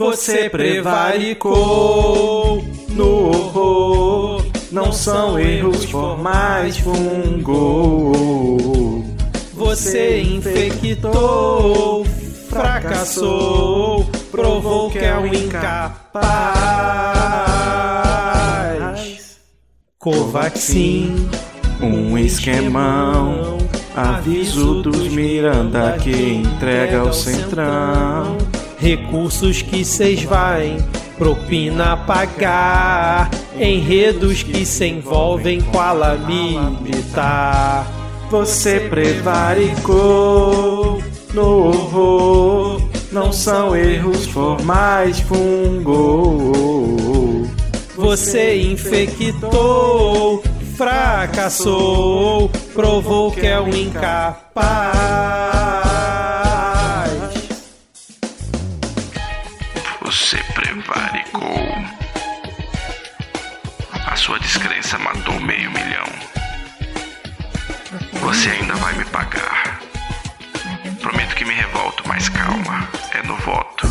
Você prevaricou no horror. Não são erros formais, fungou. Você infectou, fracassou, provou que é um incapaz. Covaxin, um esquemão. Aviso dos Miranda que entrega o centrão. Recursos que cês vai, propina pagar. Enredos que se envolvem com a militar. Você prevaricou no horror. Não são erros formais, fungou. Você infectou, fracassou, provou que é um incapaz. Matou meio milhão. Você ainda vai me pagar. Prometo que me revolto, mas calma, é no voto.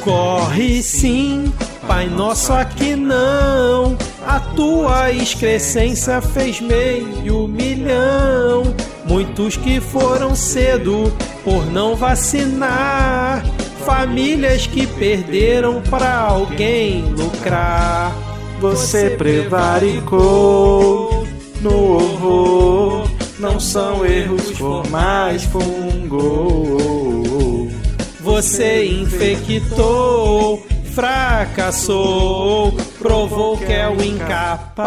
Corre sim, Pai Nosso aqui não. A tua excrescência fez meio milhão. Muitos que foram cedo por não vacinar. Famílias que perderam pra alguém lucrar. Você prevaricou no horror. Não são erros formais, fungou. Você infectou, fracassou, provou que é o incapaz.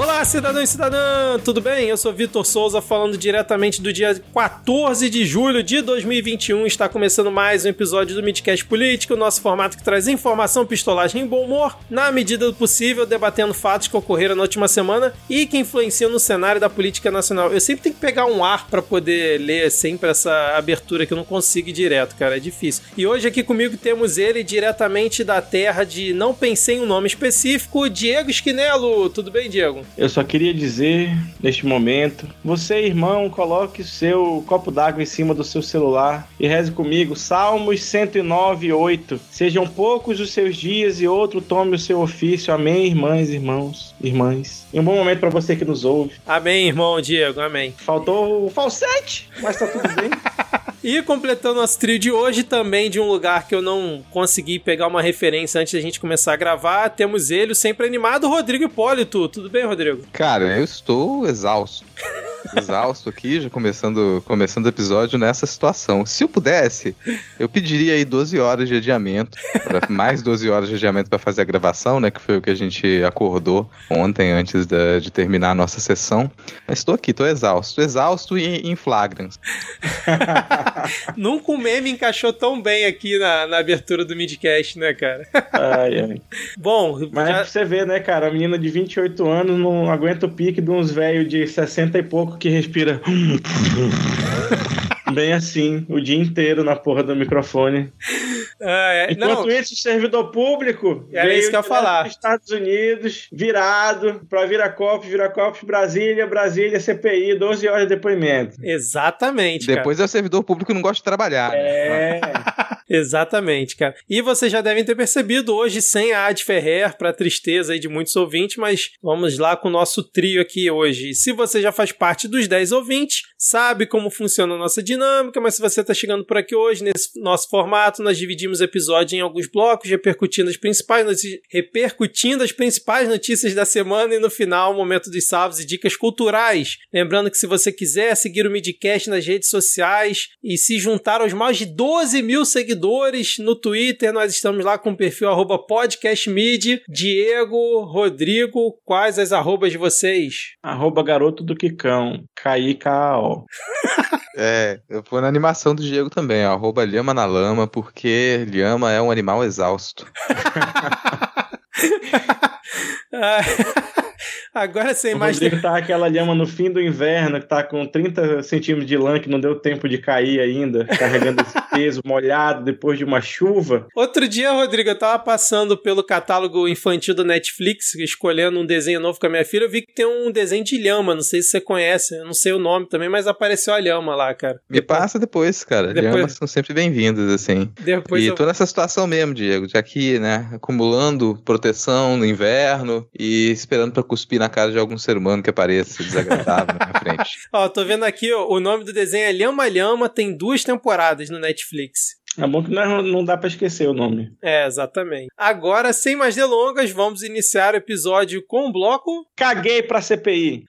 Olá, cidadão e cidadã, tudo bem? Eu sou Vitor Souza, falando diretamente do dia 14 de julho de 2021. Está começando mais um episódio do Midcast Político, o nosso formato que traz informação, pistolagem e bom humor, na medida do possível, debatendo fatos que ocorreram na última semana e que influenciam no cenário da política nacional. Eu sempre tenho que pegar um ar para poder ler sempre essa abertura que eu não consigo ir direto, cara, é difícil. E hoje aqui comigo temos ele diretamente da terra de não pensei em um nome específico, Diego Esquinelo. Tudo bem, Diego? Eu só queria dizer, neste momento, você, irmão, coloque seu copo d'água em cima do seu celular e reze comigo Salmos 109, 8. Sejam poucos os seus dias e outro tome o seu ofício. Amém, irmãs, irmãos, irmãs. E um bom momento para você que nos ouve. Amém, irmão Diego, amém. Faltou o falsete, mas tá tudo bem. E completando nosso trio de hoje, também de um lugar que eu não consegui pegar uma referência antes da gente começar a gravar, temos ele, sempre animado, Rodrigo Hipólito. Tudo bem, Rodrigo? Cara, eu estou exausto. exausto aqui, já começando, começando o episódio nessa situação. Se eu pudesse, eu pediria aí 12 horas de adiamento, pra, mais 12 horas de adiamento para fazer a gravação, né? Que foi o que a gente acordou ontem antes de, de terminar a nossa sessão. Mas estou aqui, estou exausto. Exausto e em flagrans. Nunca o meme encaixou tão bem aqui na, na abertura do midcast, né, cara? Ai, ai. Bom, Mas é já- pra você ver, né, cara? A menina de 28 anos não aguenta o pique de uns velhos de 60 e pouco que respira. Bem assim, o dia inteiro na porra do microfone. Ah, é, Enquanto não, isso, o servidor público Era isso que eu ia falar. dos Estados Unidos, virado pra Viracopos, Viracopos, Brasília, Brasília, CPI, 12 horas de depoimento. exatamente, cara. Depois é o servidor público que não gosta de trabalhar. né? É. Exatamente, cara. E vocês já devem ter percebido hoje sem a Ad Ferrer, pra tristeza aí de muitos ouvintes, mas vamos lá com o nosso trio aqui hoje. Se você já faz parte dos 10 ouvintes, sabe como funciona a nossa dinâmica, mas se você tá chegando por aqui hoje, nesse nosso formato, nós dividimos o episódio em alguns blocos, repercutindo as principais notícias, repercutindo as principais notícias da semana e no final, o momento dos salvos e dicas culturais. Lembrando que se você quiser seguir o Midcast nas redes sociais e se juntar aos mais de 12 mil seguidores no Twitter, nós estamos lá com o perfil arroba podcastmid. Diego, Rodrigo, quais as arrobas de vocês? Arroba garoto do Quicão, K-I-K-A-O. É, eu vou na animação do Diego também, ó, arroba lhama na lama, porque lhama é um animal exausto. Agora sem O mais. Rodrigo tá aquela lhama no fim do inverno, que tá com 30 centímetros de lã, que não deu tempo de cair ainda, carregando esse peso molhado depois de uma chuva. Outro dia, Rodrigo, eu tava passando pelo catálogo infantil do Netflix, escolhendo um desenho novo com a minha filha. Eu vi que tem um desenho de lhama, não sei se você conhece, eu não sei o nome também, mas apareceu a lhama lá, cara. Me passa depois, cara. Depois- Lhamas são sempre bem-vindas, assim. Depois e eu... tô nessa situação mesmo, Diego, de aqui, né, acumulando proteção no inverno e esperando pra cuspir na cara de algum ser humano que apareça desagradável na minha frente. Ó, tô vendo aqui, ó, o nome do desenho é Lhama Lhama, tem duas temporadas no Netflix. É bom que não, não dá pra esquecer o nome. É, exatamente. Agora, sem mais delongas, vamos iniciar o episódio com o bloco. Caguei pra CPI.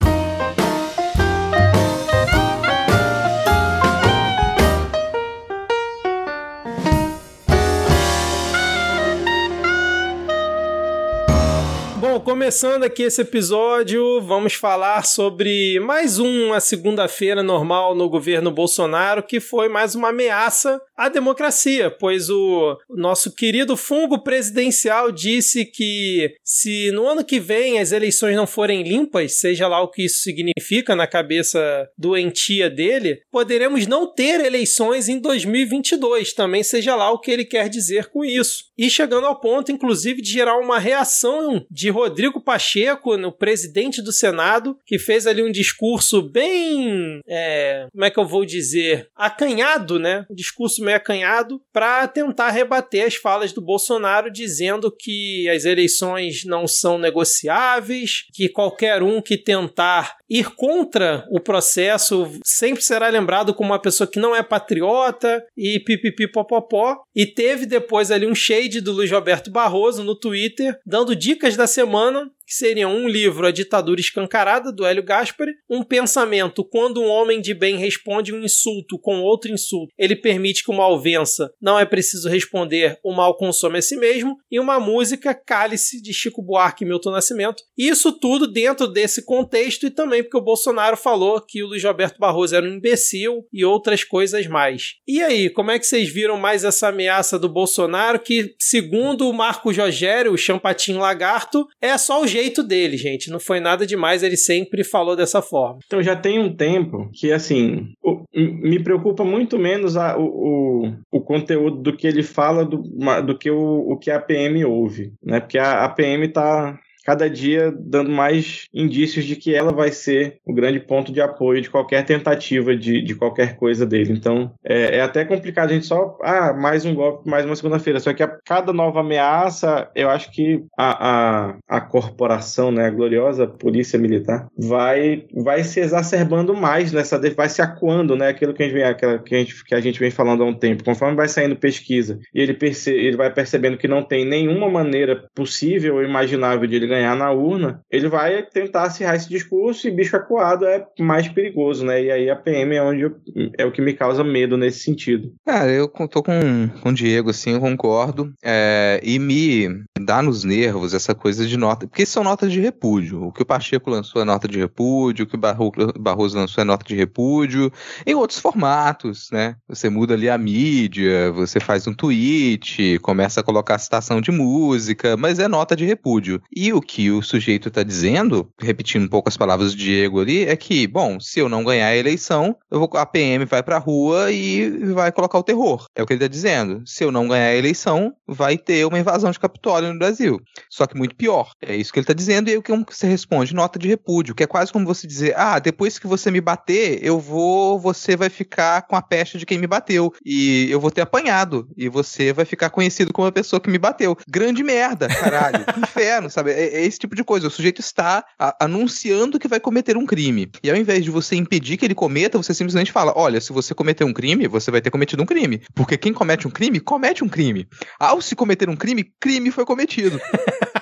Bom, começando aqui esse episódio, vamos falar sobre mais uma segunda-feira normal no governo Bolsonaro, que foi mais uma ameaça à democracia, pois o nosso querido fungo presidencial disse que se no ano que vem as eleições não forem limpas, seja lá o que isso significa na cabeça doentia dele, poderemos não ter eleições em 2022, também seja lá o que ele quer dizer com isso. E chegando ao ponto, inclusive, de gerar uma reação de Rodrigo Pacheco, no presidente do Senado, que fez ali um discurso bem. é, como é que eu vou dizer? Acanhado, né? Um discurso meio acanhado, para tentar rebater as falas do Bolsonaro, dizendo que as eleições não são negociáveis, que qualquer um que tentar ir contra o processo sempre será lembrado como uma pessoa que não é patriota e pipipi popopó. E teve depois ali um shade do Luiz Roberto Barroso no Twitter, dando dicas da semana que seriam um livro A Ditadura Escancarada, do Hélio Gaspari, um pensamento Quando um homem de bem responde um insulto com outro insulto, ele permite que o mal vença, não é preciso responder, o mal consome a si mesmo, e uma música Cálice, de Chico Buarque e Milton Nascimento. Isso tudo dentro desse contexto e também porque o Bolsonaro falou que o Luiz Roberto Barroso era um imbecil e outras coisas mais. E aí, como é que vocês viram mais essa ameaça do Bolsonaro que, segundo o Marco Rogério, o Champatinho Lagarto, é só o jeito dele, gente. Não foi nada demais, ele sempre falou dessa forma. Então já tem um tempo que, assim, o- me preocupa muito menos a- o, o, o conteúdo do que ele fala do, do que o, o que a PM ouve, né? Porque a, a PM tá cada dia dando mais indícios de que ela vai ser o grande ponto de apoio de qualquer tentativa de, de qualquer coisa dele. Então é, é até complicado a gente só, ah, mais um golpe, mais uma segunda-feira. Só que a cada nova ameaça, eu acho que a, a, a corporação, né, a gloriosa polícia militar, vai, vai se exacerbando mais nessa, vai se acuando, né, aquilo que a gente vem, aquela que a gente, que a gente vem falando há um tempo. Conforme vai saindo pesquisa e ele, perce, ele vai percebendo que não tem nenhuma maneira possível ou imaginável de ele ganhar na urna, ele vai tentar acirrar esse discurso e bicho acuado é mais perigoso, né? E aí a PM é onde eu- é o que me causa medo nesse sentido. Cara, eu tô com, com o Diego, assim, eu concordo. É, e me dá nos nervos essa coisa de nota. Porque são notas de repúdio. O que o Pacheco lançou é nota de repúdio, o que o Barro- Barroso lançou é nota de repúdio. Em outros formatos, né? Você muda ali a mídia, você faz um tweet, começa a colocar citação de música, mas é nota de repúdio. E o que o sujeito tá dizendo, repetindo um pouco as palavras do Diego ali, é que, bom, se eu não ganhar a eleição, eu vou, a PM vai pra rua e vai colocar o terror. É o que ele tá dizendo. Se eu não ganhar a eleição, vai ter uma invasão de Capitólio no Brasil. Só que muito pior. É isso que ele tá dizendo e aí o que você responde? Nota de repúdio, que é quase como você dizer, ah, depois que você me bater, eu vou, você vai ficar com a peste de quem me bateu e eu vou ter apanhado e você vai ficar conhecido como a pessoa que me bateu. Grande merda, caralho. Inferno, sabe? É, esse tipo de coisa. O sujeito está a- anunciando que vai cometer um crime. E ao invés de você impedir que ele cometa, você simplesmente fala: olha, se você cometer um crime, você vai ter cometido um crime. Porque quem comete um crime, comete um crime. Ao se cometer um crime, crime foi cometido.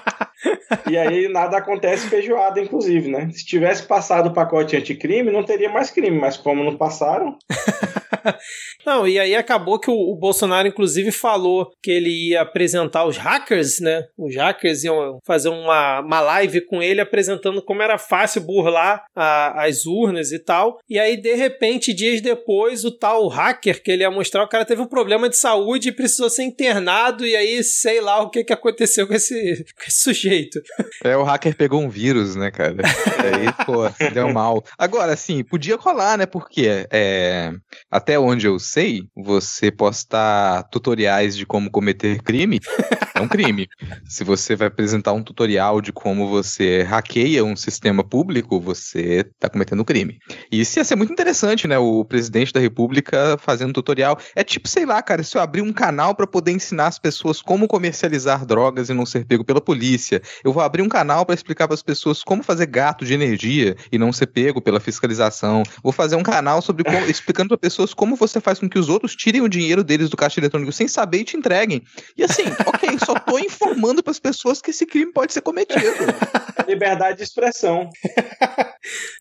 E aí nada acontece feijoada, inclusive, né? Se tivesse passado o pacote anticrime, não teria mais crime, mas como não passaram, Não, e aí acabou que o, o, Bolsonaro, inclusive, falou que ele ia apresentar os hackers, né? Os hackers iam fazer uma, uma live com ele apresentando como era fácil burlar a, as urnas e tal. E aí, de repente, dias depois, o tal hacker que ele ia mostrar, o cara teve um problema de saúde e precisou ser internado. E aí, sei lá o que, que aconteceu com esse, com esse sujeito. É, o hacker pegou um vírus, né, cara? Aí, pô, deu mal. Agora, assim, podia colar, né? Porque é, até onde eu sei, você postar tutoriais de como cometer crime é um crime. Se você vai apresentar um tutorial de como você hackeia um sistema público, você está cometendo crime. E isso ia ser muito interessante, né? O presidente da república fazendo tutorial. É tipo, sei lá, cara, se eu abrir um canal para poder ensinar as pessoas como comercializar drogas e não ser pego pela polícia, eu vou abrir um canal para explicar para as pessoas como fazer gato de energia e não ser pego pela fiscalização. Vou fazer um canal sobre como, explicando para pessoas como você faz com que os outros tirem o dinheiro deles do caixa eletrônico sem saber e te entreguem. E assim, ok, só tô informando para as pessoas que esse crime pode ser cometido. Liberdade de expressão.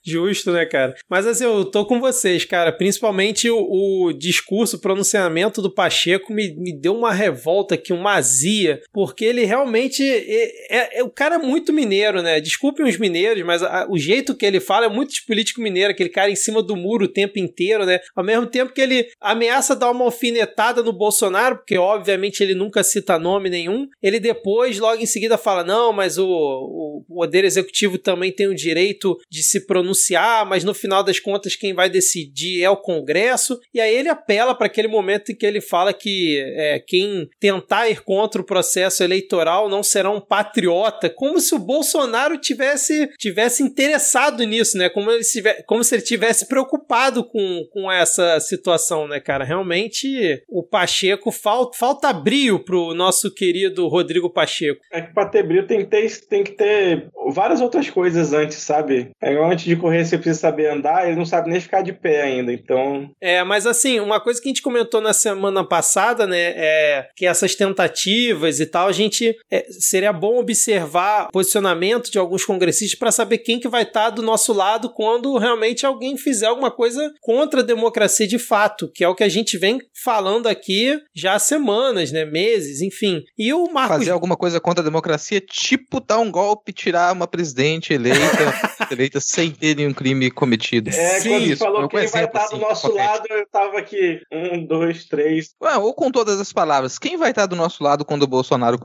Justo, né, cara? Mas assim, eu tô com vocês, cara. Principalmente o, o discurso, o pronunciamento do Pacheco me, me deu uma revolta aqui, uma azia, porque ele realmente é, é, é o cara é muito mineiro, né? Desculpem os mineiros, mas a, o jeito que ele fala é muito de político mineiro, aquele cara em cima do muro o tempo inteiro, né? Ao mesmo tempo que ele ameaça dar uma alfinetada no Bolsonaro, porque obviamente ele nunca cita nome nenhum, ele depois, logo em seguida, fala: não, mas o, o Poder Executivo também tem o direito de se pronunciar, mas no final das contas quem vai decidir é o Congresso. E aí ele apela para aquele momento em que ele fala que é, quem tentar ir contra o processo eleitoral não será um patriota, como se o Bolsonaro tivesse, tivesse interessado nisso, né? Como, ele tivesse, como se ele tivesse preocupado com, com essa situação, né, cara? Realmente o Pacheco falta, falta brio pro nosso querido Rodrigo Pacheco. É que pra ter brilho tem que ter, tem que ter várias outras coisas antes, sabe? É, antes de correr você precisa saber andar, ele não sabe nem ficar de pé ainda, então... É, mas assim, uma coisa que a gente comentou na semana passada, né, é que essas tentativas e tal, a gente... É, seria bom observar o posicionamento de alguns congressistas para saber quem que vai estar tá do nosso lado quando realmente alguém fizer alguma coisa contra a democracia de fato, que é o que a gente vem falando aqui já há semanas, né, meses, enfim. E o Marcos... Fazer alguma coisa contra a democracia, tipo dar um golpe, tirar uma presidente eleita, eleita sem ter nenhum crime cometido. É, Sim, quando isso, falou que vai estar do nosso assim, lado, eu tava aqui, um, dois, três. Ué, ou com todas as palavras, quem vai estar do nosso lado quando o Bolsonaro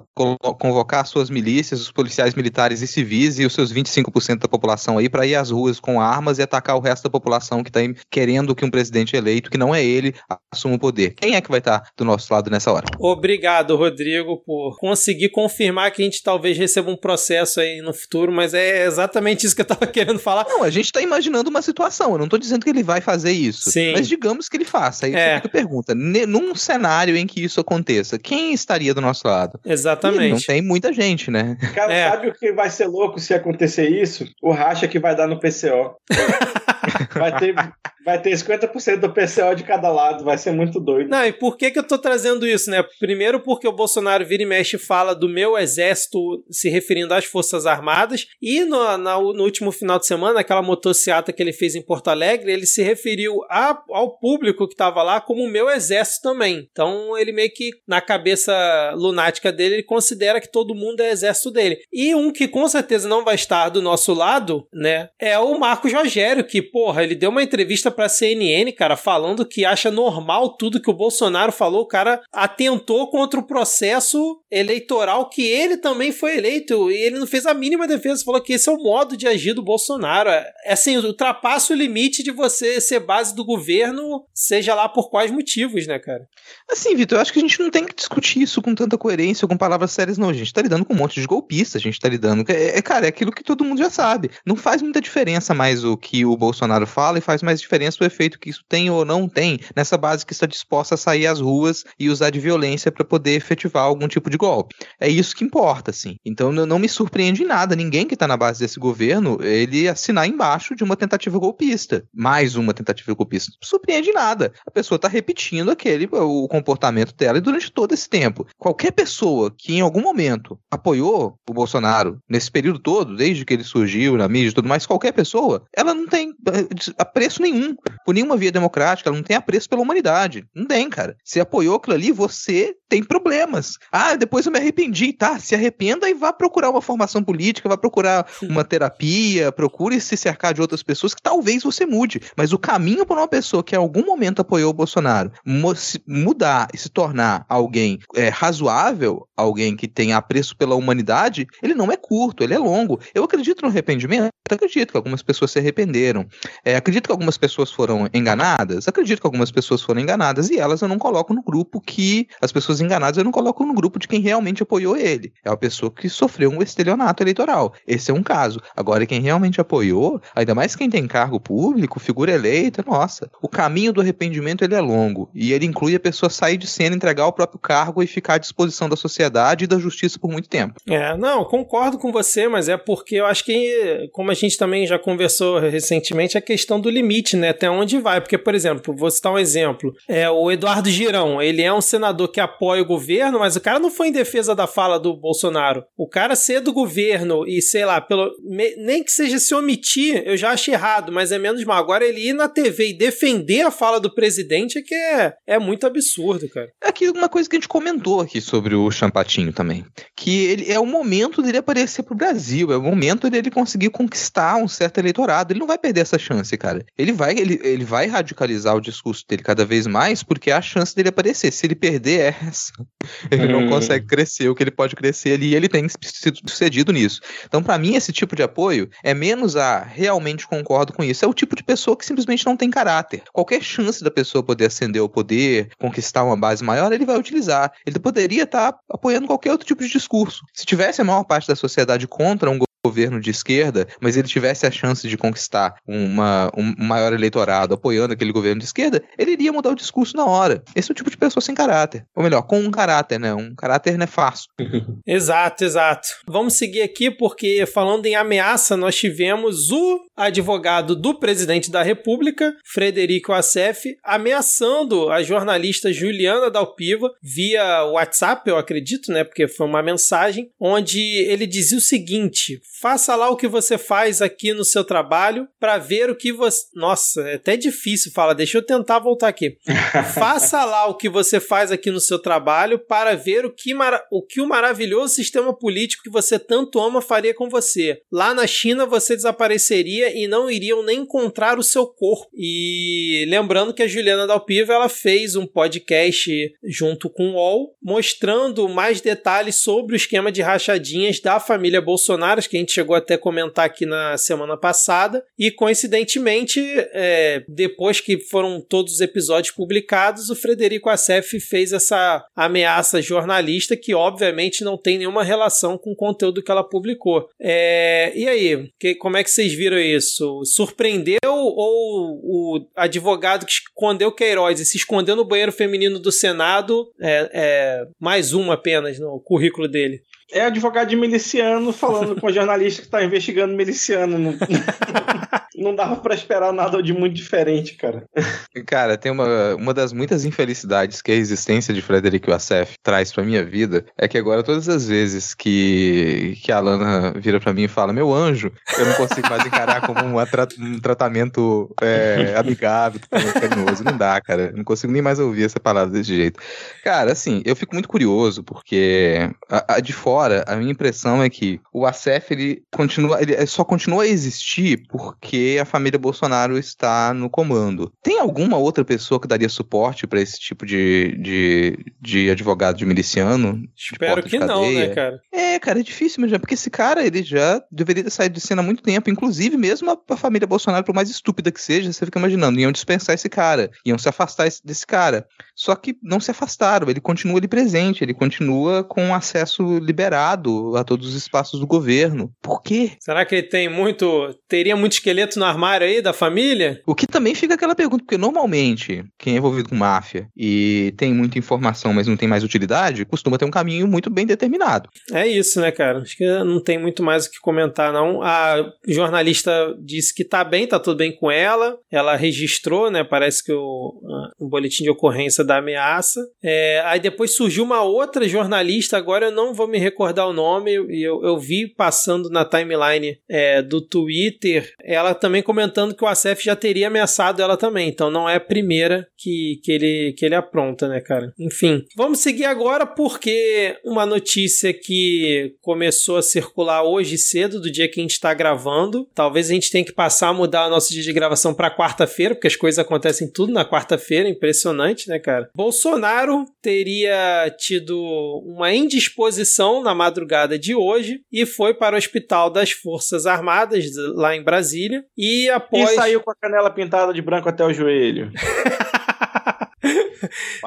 convocar suas milícias, os policiais militares e civis e os seus 25% da população aí para ir às ruas com armas e atacar o resto da população que tá querendo que um presidente eleito, que não é ele, assuma o poder? Quem é que vai estar do nosso lado nessa hora? Obrigado, Rodrigo, por conseguir confirmar que a gente talvez receba um processo aí no futuro, mas é exatamente isso que eu tava querendo falar. Não, a gente tá imaginando uma situação, eu não tô dizendo que ele vai fazer isso, Sim. mas digamos que ele faça. Aí é. fica a pergunta, num cenário em que isso aconteça, quem estaria do nosso lado? Exatamente. E não tem muita gente, né? Cara, é. sabe o que vai ser louco se acontecer isso? O racha que vai dar no PCO. vai ter Vai ter 50% do PCO de cada lado, vai ser muito doido. Não, e por que que eu tô trazendo isso, né? Primeiro porque o Bolsonaro vira e mexe fala do meu exército se referindo às Forças Armadas, e no, no, no último final de semana, aquela motociata que ele fez em Porto Alegre, ele se referiu a, ao público que tava lá como o meu exército também. Então ele meio que, na cabeça lunática dele, ele considera que todo mundo é exército dele. E um que com certeza não vai estar do nosso lado, né, é o Marcos Rogério, que, porra, ele deu uma entrevista pra CNN, cara, falando que acha normal tudo que o Bolsonaro falou. O cara atentou contra o processo eleitoral que ele também foi eleito e ele não fez a mínima defesa. Falou que esse é o modo de agir do Bolsonaro. É assim, ultrapassa o limite de você ser base do governo, seja lá por quais motivos, né, cara? Assim, Vitor, eu acho que a gente não tem que discutir isso com tanta coerência, com palavras sérias, não. A gente tá lidando com um monte de golpistas, a gente tá lidando. É, é, cara, é aquilo que todo mundo já sabe. Não faz muita diferença mais o que o Bolsonaro fala e faz mais diferença diferença o efeito que isso tem ou não tem nessa base que está disposta a sair às ruas e usar de violência para poder efetivar algum tipo de golpe. É isso que importa, assim. Então não me surpreende nada ninguém que está na base desse governo ele assinar embaixo de uma tentativa golpista, mais uma tentativa golpista. Não surpreende nada. A pessoa está repetindo aquele o comportamento dela durante todo esse tempo. Qualquer pessoa que em algum momento apoiou o Bolsonaro nesse período todo, desde que ele surgiu na mídia e tudo mais, qualquer pessoa, ela não tem eh, apreço nenhum Por nenhuma via democrática, ela não tem apreço pela humanidade. Não tem, cara. Você apoiou aquilo ali, você tem problemas. Ah, depois eu me arrependi. Tá, se arrependa e vá procurar uma formação política, vá procurar uma terapia, procure se cercar de outras pessoas que talvez você mude. Mas o caminho para uma pessoa que em algum momento apoiou o Bolsonaro mudar e se tornar alguém é, razoável, alguém que tem apreço pela humanidade, ele não é curto, ele é longo. Eu acredito no arrependimento, acredito que algumas pessoas se arrependeram. É, acredito que algumas pessoas foram enganadas, acredito que algumas pessoas foram enganadas e elas eu não coloco no grupo que as pessoas enganadas eu não coloco no grupo de quem realmente apoiou ele. É a pessoa que sofreu um estelionato eleitoral. Esse é um caso. Agora, quem realmente apoiou, ainda mais quem tem cargo público, figura eleita, nossa, o caminho do arrependimento ele é longo e ele inclui a pessoa sair de cena, entregar o próprio cargo e ficar à disposição da sociedade e da justiça por muito tempo. É, não, concordo com você, mas é porque eu acho que, como a gente também já conversou recentemente, a questão do limite, né? Até onde vai. Porque, por exemplo, vou citar um exemplo. É, o Eduardo Girão, ele é um senador que apoia o governo, mas o cara não foi em defesa da fala do Bolsonaro. O cara ser do governo e, sei lá, pelo, nem que seja se omitir, eu já acho errado, mas é menos mal. Agora, ele ir na TV e defender a fala do presidente é que é, é muito absurdo, cara. É aqui uma coisa que a gente comentou aqui sobre o Champatinho também. Que ele é o momento dele aparecer pro Brasil, é o momento dele conseguir conquistar um certo eleitorado. Ele não vai perder essa chance, cara. Ele vai, ele, ele vai radicalizar o discurso dele cada vez mais porque é a chance dele aparecer. Se ele perder é essa. Ele hum. não consegue crescer o que ele pode crescer ali e ele tem sido sucedido nisso. Então, para mim, esse tipo de apoio é menos a realmente concordo com isso. É o tipo de pessoa que simplesmente não tem caráter. Qualquer chance da pessoa poder ascender o poder, conquistar uma base maior, ele vai utilizar. Ele poderia estar tá apoiando qualquer outro tipo de discurso. Se tivesse a maior parte da sociedade contra um governo de esquerda, mas ele tivesse a chance de conquistar uma, um maior eleitorado apoiando aquele governo de esquerda, ele iria mudar o discurso na hora. Esse é o tipo de pessoa sem caráter. Ou melhor, com um caráter, né? Um caráter nefasto. exato, exato. Vamos seguir aqui porque, falando em ameaça, nós tivemos o advogado do presidente da República, Frederico Assef, ameaçando a jornalista Juliana Dalpiva via WhatsApp, eu acredito, né? Porque foi uma mensagem onde ele dizia o seguinte: faça lá o que você faz aqui no seu trabalho para ver o que você. Nossa, é até difícil falar, deixa eu tentar voltar aqui. faça lá o que você faz aqui no seu trabalho para ver o que, mara... o que o maravilhoso sistema político que você tanto ama faria com você. Lá na China você desapareceria e não iriam nem encontrar o seu corpo. E lembrando que a Juliana Dalpiva ela fez um podcast junto com o UOL mostrando mais detalhes sobre o esquema de rachadinhas da família Bolsonaro, que a gente chegou até a comentar aqui na semana passada, e coincidentemente, é, depois que foram todos os episódios publicados, o Frederico Assef fez essa ameaça jornalista que, obviamente, não tem nenhuma relação com o conteúdo que ela publicou. É, e aí, que, como é que vocês viram isso? Surpreendeu ou o advogado que escondeu Queiroz e se escondeu no banheiro feminino do Senado é, é mais uma apenas no currículo dele? É advogado de miliciano falando com jornalista que está investigando miliciano. Não, não dava para esperar nada de muito diferente, cara. Cara, tem uma, uma das muitas infelicidades que a existência de Frederico Assef traz pra minha vida é que agora todas as vezes que, que a Alana vira para mim e fala meu anjo, eu não consigo mais encarar como um, tra um tratamento é, amigável, carinhoso. Não dá, cara. Não consigo nem mais ouvir essa palavra desse jeito. Cara, assim, eu fico muito curioso porque a, a de fora fora, a minha impressão é que o ACF ele continua, ele só continua a existir porque a família Bolsonaro está no comando. Tem alguma outra pessoa que daria suporte para esse tipo de, de, de advogado de miliciano? Espero que não, né, cara? É, cara, é difícil imaginar, porque esse cara, ele já deveria ter saído de cena há muito tempo, inclusive mesmo a, a família Bolsonaro, por mais estúpida que seja, você fica imaginando, iam dispensar esse cara, iam se afastar desse cara. Só que não se afastaram, ele continua ali presente, ele continua com acesso liberado a todos os espaços do governo. Por quê? Será que ele tem muito. teria muito esqueleto no armário aí da família? O que também fica aquela pergunta, porque normalmente quem é envolvido com máfia e tem muita informação, mas não tem mais utilidade, costuma ter um caminho muito bem determinado. É isso. isso, né, cara? Acho que não tem muito mais o que comentar, não. A jornalista disse que tá bem, tá tudo bem com ela. Ela registrou, né? Parece que o, o boletim de ocorrência da ameaça. É, aí depois surgiu uma outra jornalista, agora eu não vou me recordar o nome, e eu, eu vi passando na timeline é, do Twitter, ela também comentando que o ACF já teria ameaçado ela também. Então não é a primeira que, que, ele, que ele apronta, né, cara? Enfim, vamos seguir agora porque uma notícia que começou a circular hoje cedo, do dia que a gente está gravando. Talvez a gente tenha que passar a mudar o nosso dia de gravação para quarta-feira, porque as coisas acontecem tudo na quarta-feira. Impressionante, né, cara? Bolsonaro teria tido uma indisposição na madrugada de hoje e foi para o Hospital das Forças Armadas, lá em Brasília. E após. E saiu com a canela pintada de branco até o joelho.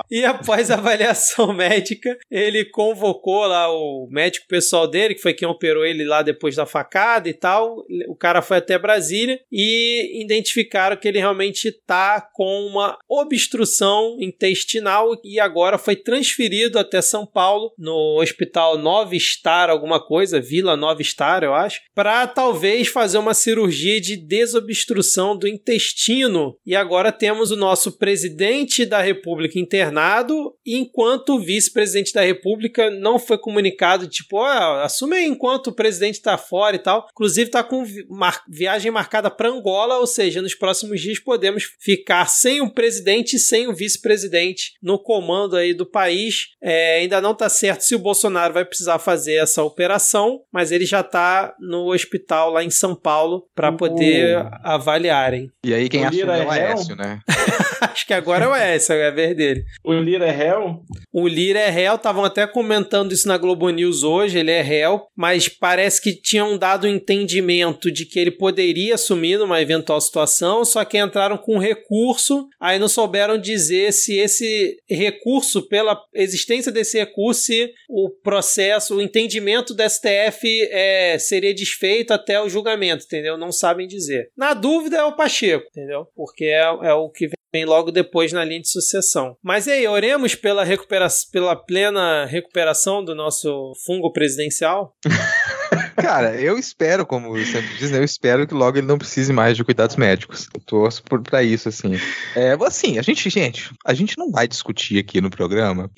e após a avaliação médica, ele convocou lá o médico pessoal dele, que foi quem operou ele lá depois da facada e tal. O cara foi até Brasília e identificaram que ele realmente tá com uma obstrução intestinal e agora foi transferido até São Paulo, no hospital Nove Star, alguma coisa, Vila Nove Star, eu acho, para talvez fazer uma cirurgia de desobstrução do intestino. E agora temos o nosso presidente da República internado, enquanto o vice-presidente da República não foi comunicado, tipo, ah, assume aí enquanto o presidente está fora e tal. Inclusive está com mar viagem marcada para Angola, ou seja, nos próximos dias podemos ficar sem o presidente e sem o vice-presidente no comando aí do país. É, ainda não está certo se o Bolsonaro vai precisar fazer essa operação, mas ele já está no hospital lá em São Paulo para poder uh. avaliarem. E aí quem assumiu é o Aécio, né? Acho que agora é o Aécio, dele. O Lira é réu? O Lira é réu, estavam até comentando isso na Globo News hoje, ele é réu, mas parece que tinham dado o entendimento de que ele poderia assumir numa eventual situação, só que entraram com recurso, aí não souberam dizer se esse recurso, pela existência desse recurso, se o processo, o entendimento do STF é, seria desfeito até o julgamento, entendeu? Não sabem dizer. Na dúvida é o Pacheco, entendeu? Porque é, é o que vem logo depois na linha de sucessão. Mas e aí, oremos pela, recupera pela plena recuperação do nosso fungo presidencial? Cara, eu espero, como sempre diz, né, eu espero que logo ele não precise mais de cuidados médicos. Eu torço por, pra isso, assim. É, assim, a gente, gente, a gente não vai discutir aqui no programa.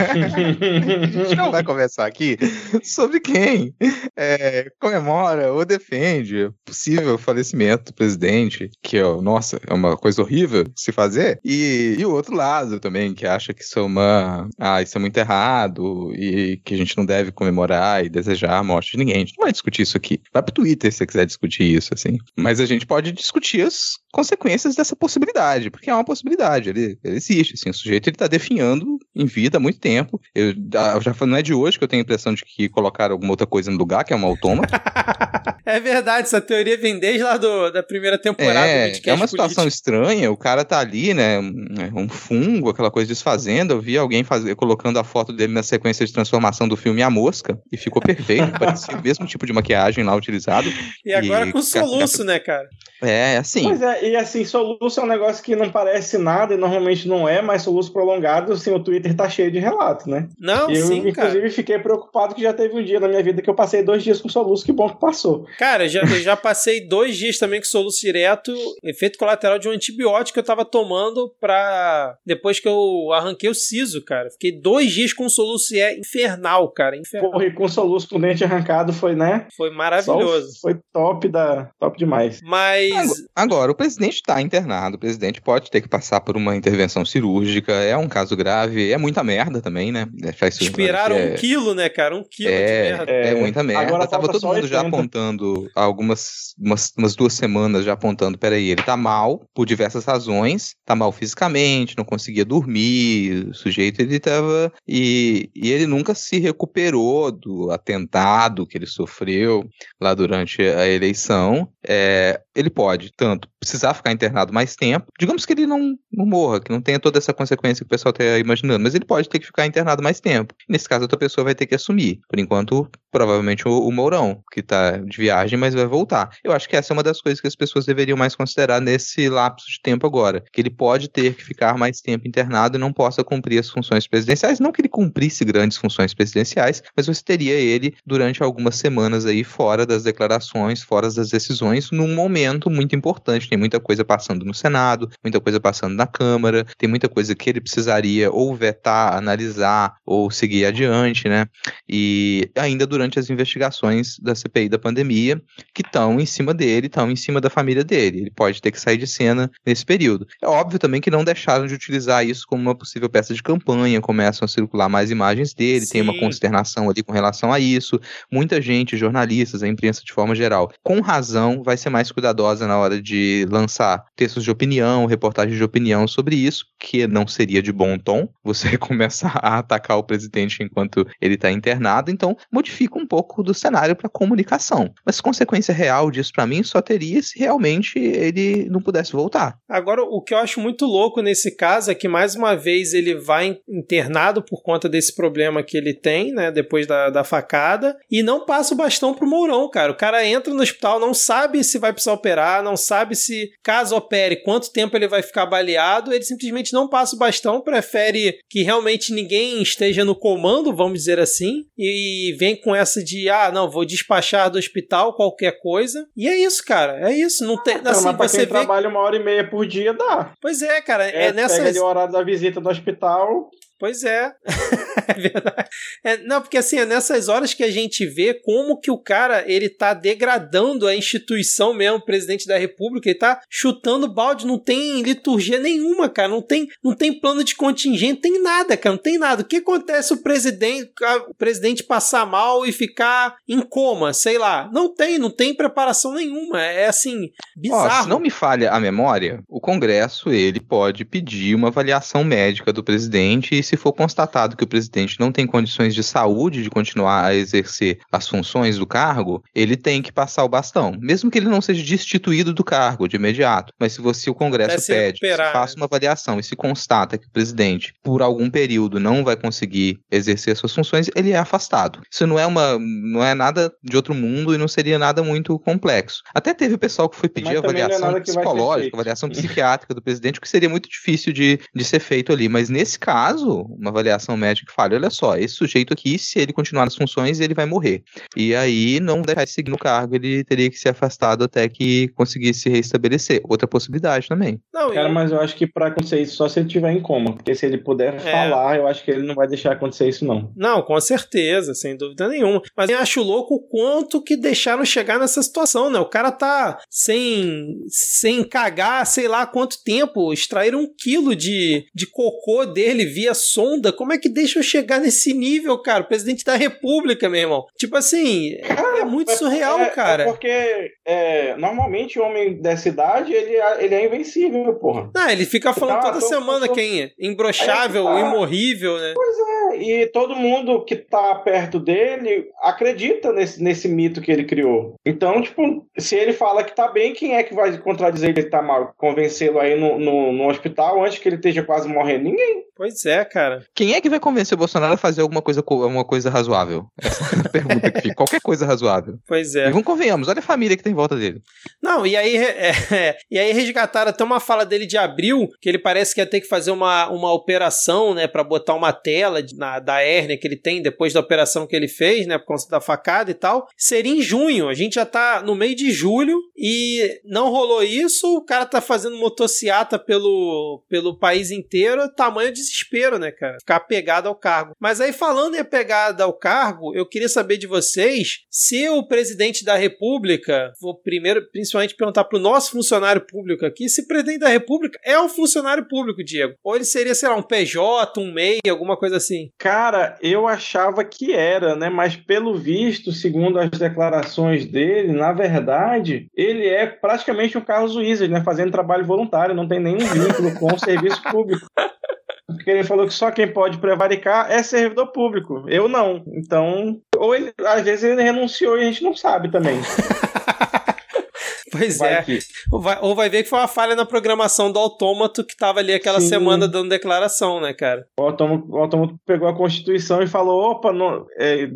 a gente não vai conversar aqui sobre quem é, comemora ou defende possível falecimento do presidente, que, é, nossa, é uma coisa horrível de se fazer. E, e o outro lado também, que acha que isso é uma. Ah, isso é muito errado e que a gente não deve comemorar e desejar a morte de ninguém. A gente não vai discutir isso aqui. Vai pro Twitter se você quiser discutir isso, assim. Mas a gente pode discutir as consequências dessa possibilidade, porque é uma possibilidade, ele, ele existe, assim, o sujeito ele tá definhando em vida há muito tempo. Eu, já não é de hoje que eu tenho a impressão de que colocaram alguma outra coisa no lugar, que é um autômato. é verdade, essa teoria vem desde lá do, da primeira temporada é, do É uma situação estranha, o cara tá ali, né, um, um fungo, aquela coisa desfazendo, eu vi alguém fazer, colocando a foto dele na sequência de transformação do filme A Mosca, e ficou perfeito, parecia o mesmo tipo de maquiagem lá utilizado. E agora e, com soluço, né, cara? É, assim. Pois é, e assim, soluço é um negócio que não parece nada e normalmente não é, mas soluço prolongado, assim, o Twitter tá cheio de relatos, né? Não, eu, sim, inclusive, cara. fiquei preocupado que já teve um dia na minha vida que eu passei dois dias com soluço, que bom que passou. Cara, já, eu já passei dois dias também com soluço direto, efeito colateral de um antibiótico que eu tava tomando pra. Depois que eu arranquei o siso, cara. Fiquei dois dias com soluço e é infernal, cara. Infernal. Porra, e com soluço com dente arrancado foi, né? Foi maravilhoso. Só foi top da. top demais. Mas. Agora, o presidente está internado, o presidente pode ter que passar por uma intervenção cirúrgica, é um caso grave, é muita merda também, né? É, Esperaram é... um quilo, né, cara? Um quilo é, de merda. É, é muita merda. Agora Tava todo mundo 80. já apontando, algumas umas, umas, duas semanas já apontando, peraí, ele tá mal por diversas razões, tá mal fisicamente, não conseguia dormir, o sujeito ele tava... E, e ele nunca se recuperou do atentado que ele sofreu lá durante a eleição. É, ele pode tanto precisar ficar internado mais tempo, digamos que ele não, não morra, que não tenha toda essa consequência que o pessoal está imaginando, mas ele pode ter que ficar internado mais tempo. Nesse caso, outra pessoa vai ter que assumir. Por enquanto, provavelmente o, o Mourão, que está de viagem, mas vai voltar. Eu acho que essa é uma das coisas que as pessoas deveriam mais considerar nesse lapso de tempo agora, que ele pode ter que ficar mais tempo internado e não possa cumprir as funções presidenciais, não que ele cumprisse grandes funções presidenciais, mas você teria ele durante algumas semanas aí fora das declarações, fora das decisões, num momento muito importante. Tem muita coisa passando no Senado, muita coisa passando na Câmara, tem muita coisa que ele precisaria ou vetar, analisar ou seguir adiante, né? E ainda durante as investigações da CPI da pandemia, que estão em cima dele, estão em cima da família dele. Ele pode ter que sair de cena nesse período. É óbvio também que não deixaram de utilizar isso como uma possível peça de campanha, começam a circular mais imagens dele, Sim. tem uma consternação ali com relação a isso. Muita gente, jornalistas, a imprensa de forma geral, com razão, vai ser mais cuidadosa na hora de lançar textos de opinião, reportagens de opinião sobre isso, que não seria de bom tom você começar a atacar o presidente enquanto ele está internado, então modifica um pouco do cenário para comunicação. Mas consequência real disso para mim só teria se realmente ele não pudesse voltar. Agora, o que eu acho muito louco nesse caso é que mais uma vez ele vai internado por conta desse problema que ele tem, né, depois da, da facada, e não passa o bastão pro Mourão, cara. O cara entra no hospital, não sabe se vai precisar operar, não sabe se, caso opere, quanto tempo ele vai ficar baleado, ele simplesmente não passa o bastão, prefere que realmente ninguém esteja no comando, vamos dizer assim, e vem com essa de, ah, não, vou despachar do hospital qualquer coisa. E é isso, cara, é isso. Não tem, assim, mas pra você quem vê... trabalha uma hora e meia por dia, dá. Pois é, cara, é, é nessa... Pega o horário da visita do hospital, Pois é. é verdade. É, não, porque assim, é nessas horas que a gente vê como que o cara, ele tá degradando a instituição mesmo, o presidente da república, ele tá chutando balde, não tem liturgia nenhuma, cara, não tem, não tem plano de contingente, tem nada, cara, não tem nada. O que acontece o presidente, o presidente passar mal e ficar em coma, sei lá. Não tem, não tem preparação nenhuma. É assim, bizarro. Ó, se não me falha a memória, o Congresso, ele pode pedir uma avaliação médica do presidente e se for constatado que o presidente não tem condições de saúde de continuar a exercer as funções do cargo, ele tem que passar o bastão, mesmo que ele não seja destituído do cargo de imediato. Mas se você o Congresso pede, que faça uma avaliação e se constata que o presidente, por algum período, não vai conseguir exercer suas funções, ele é afastado. Isso não é uma, não é nada de outro mundo e não seria nada muito complexo. Até teve o pessoal que foi pedir é avaliação é psicológica, avaliação psiquiátrica do presidente, o que seria muito difícil de, de ser feito ali. Mas nesse caso, uma avaliação médica que fale, olha só, esse sujeito aqui, se ele continuar nas funções, ele vai morrer. E aí, não deixar de seguir no cargo, ele teria que ser afastado até que conseguisse se restabelecer. Outra possibilidade também. Não, Cara, mas eu acho que para acontecer isso, só se ele tiver em coma. Porque se ele puder é. falar, eu acho que ele não vai deixar acontecer isso, não. Não, com certeza, sem dúvida nenhuma. Mas eu acho louco o quanto que deixaram chegar nessa situação, né? O cara tá sem, sem cagar, sei lá quanto tempo, extraíram um quilo de, de cocô dele via sonda, como é que deixa eu chegar nesse nível, cara? O presidente da república, meu irmão. Tipo assim, cara, é muito surreal, é, cara. É porque é, normalmente o homem dessa idade, ele, ele é invencível, porra. Não, ele fica falando tá, toda semana tô... quem é imbrochável, é, tá. imorrível, né? Pois é, e todo mundo que tá perto dele acredita nesse, nesse mito que ele criou. Então, tipo, se ele fala que tá bem, quem é que vai contradizer que ele tá mal? Convencê-lo aí no, no, no hospital antes que ele esteja quase morrendo? Ninguém. Pois é, cara. Quem é que vai convencer o Bolsonaro a fazer alguma coisa, alguma coisa razoável? Essa é a pergunta que fica. Qualquer coisa razoável. Pois é. E vamos convenhamos, olha a família que tem em volta dele. Não, e aí, é, é, e aí resgataram até uma fala dele de abril, que ele parece que ia ter que fazer uma, uma operação, né, para botar uma tela na, da hérnia que ele tem depois da operação que ele fez, né, por conta da facada e tal. Seria em junho, a gente já tá no meio de julho e não rolou isso, o cara tá fazendo motociata pelo, pelo país inteiro, tamanho desespero, né, cara? Ficar pegado ao cargo. Mas aí, falando em apegada ao cargo, eu queria saber de vocês se o presidente da República, vou primeiro, principalmente perguntar para o nosso funcionário público aqui, se o presidente da República é um funcionário público, Diego. Ou ele seria, sei lá, um PJ, um MEI, alguma coisa assim. Cara, eu achava que era, né? Mas pelo visto, segundo as declarações dele, na verdade, ele é praticamente um Carlos Wizard, né? Fazendo trabalho voluntário, não tem nenhum vínculo com o serviço público. Porque ele falou que só quem pode prevaricar é servidor público. Eu não. Então, ou ele, às vezes ele renunciou e a gente não sabe também. Pois vai é. Que... Ou, vai, ou vai ver que foi uma falha na programação do autômato que tava ali aquela Sim. semana dando declaração, né, cara? O autômato, o autômato pegou a Constituição e falou: opa, não, é,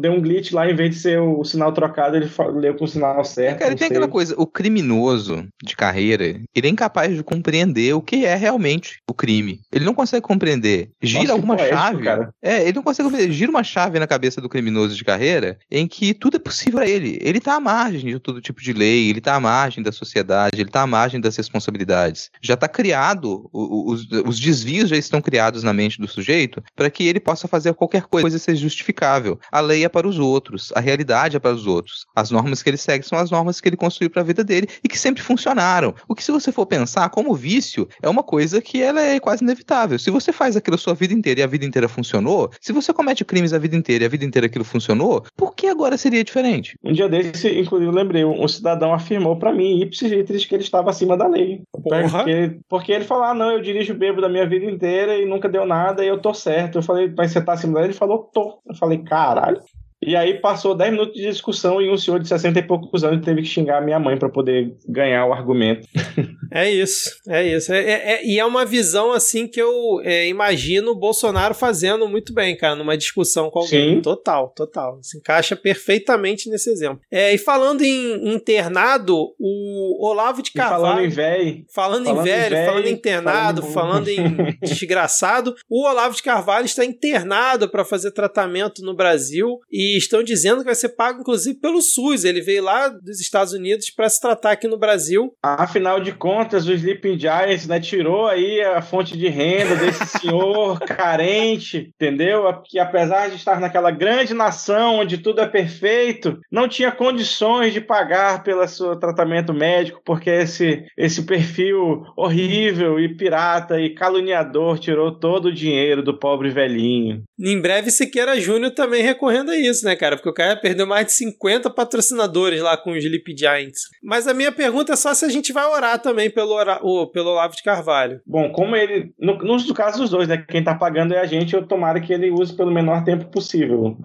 deu um glitch lá, em vez de ser o, sinal trocado, ele leu com o sinal certo. Cara, tem sei. aquela coisa: o criminoso de carreira, ele é incapaz de compreender o que é realmente o crime. Ele não consegue compreender. Gira Nossa, alguma poético, chave. Cara. É, ele não consegue compreender. Gira uma chave na cabeça do criminoso de carreira em que tudo é possível a ele. Ele tá à margem de todo tipo de lei, ele tá à margem da sociedade, ele tá à margem das responsabilidades. Já está criado, os, os desvios já estão criados na mente do sujeito para que ele possa fazer qualquer coisa ser justificável. A lei é para os outros, a realidade é para os outros. As normas que ele segue são as normas que ele construiu para a vida dele e que sempre funcionaram. O que se você for pensar como vício é uma coisa que ela é quase inevitável. Se você faz aquilo a sua vida inteira e a vida inteira funcionou, se você comete crimes a vida inteira e a vida inteira aquilo funcionou, por que agora seria diferente? Um dia desse, inclusive, lembrei, um cidadão afirmou para mim, ipsis litris, que ele estava acima da lei. Porque, porque ele falou, ah, não, eu dirijo bebo da minha vida inteira e nunca deu nada e eu tô certo. Eu falei, mas você tá acima da lei? Ele falou, tô. Eu falei, caralho. E aí passou 10 minutos de discussão e um senhor de 60 e poucos anos teve que xingar a minha mãe para poder ganhar o argumento. É isso, é isso. É, é, é, e é uma visão assim que eu é, imagino o Bolsonaro fazendo muito bem, cara, numa discussão com alguém. Sim. Total, total. Se encaixa perfeitamente nesse exemplo. É, e falando em internado, o Olavo de Carvalho. E falando em velho. Falando, falando, em velho, falando em internado, falando, falando em desgraçado. O Olavo de Carvalho está internado para fazer tratamento no Brasil e estão dizendo que vai ser pago, inclusive, pelo SUS. Ele veio lá dos Estados Unidos para se tratar aqui no Brasil. Afinal de contas, o Sleeping Giants né, tirou aí a fonte de renda desse senhor carente, entendeu? Que apesar de estar naquela grande nação onde tudo é perfeito, não tinha condições de pagar pelo seu tratamento médico, porque esse, esse perfil horrível e pirata e caluniador tirou todo o dinheiro do pobre velhinho. Em breve, Siqueira Júnior também recorrendo a isso, né, cara? Porque o cara perdeu mais de 50 patrocinadores lá com os Sleep Giants. Mas a minha pergunta é só se a gente vai orar também pelo, ora, oh, pelo Olavo de Carvalho. Bom, como ele. No, no caso dos dois, né? Quem tá pagando é a gente, eu tomara que ele use pelo menor tempo possível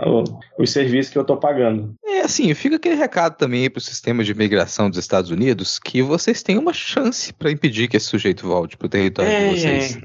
os serviços que eu tô pagando. É assim, fica aquele recado também aí pro sistema de imigração dos Estados Unidos que vocês têm uma chance para impedir que esse sujeito volte pro território é, de vocês.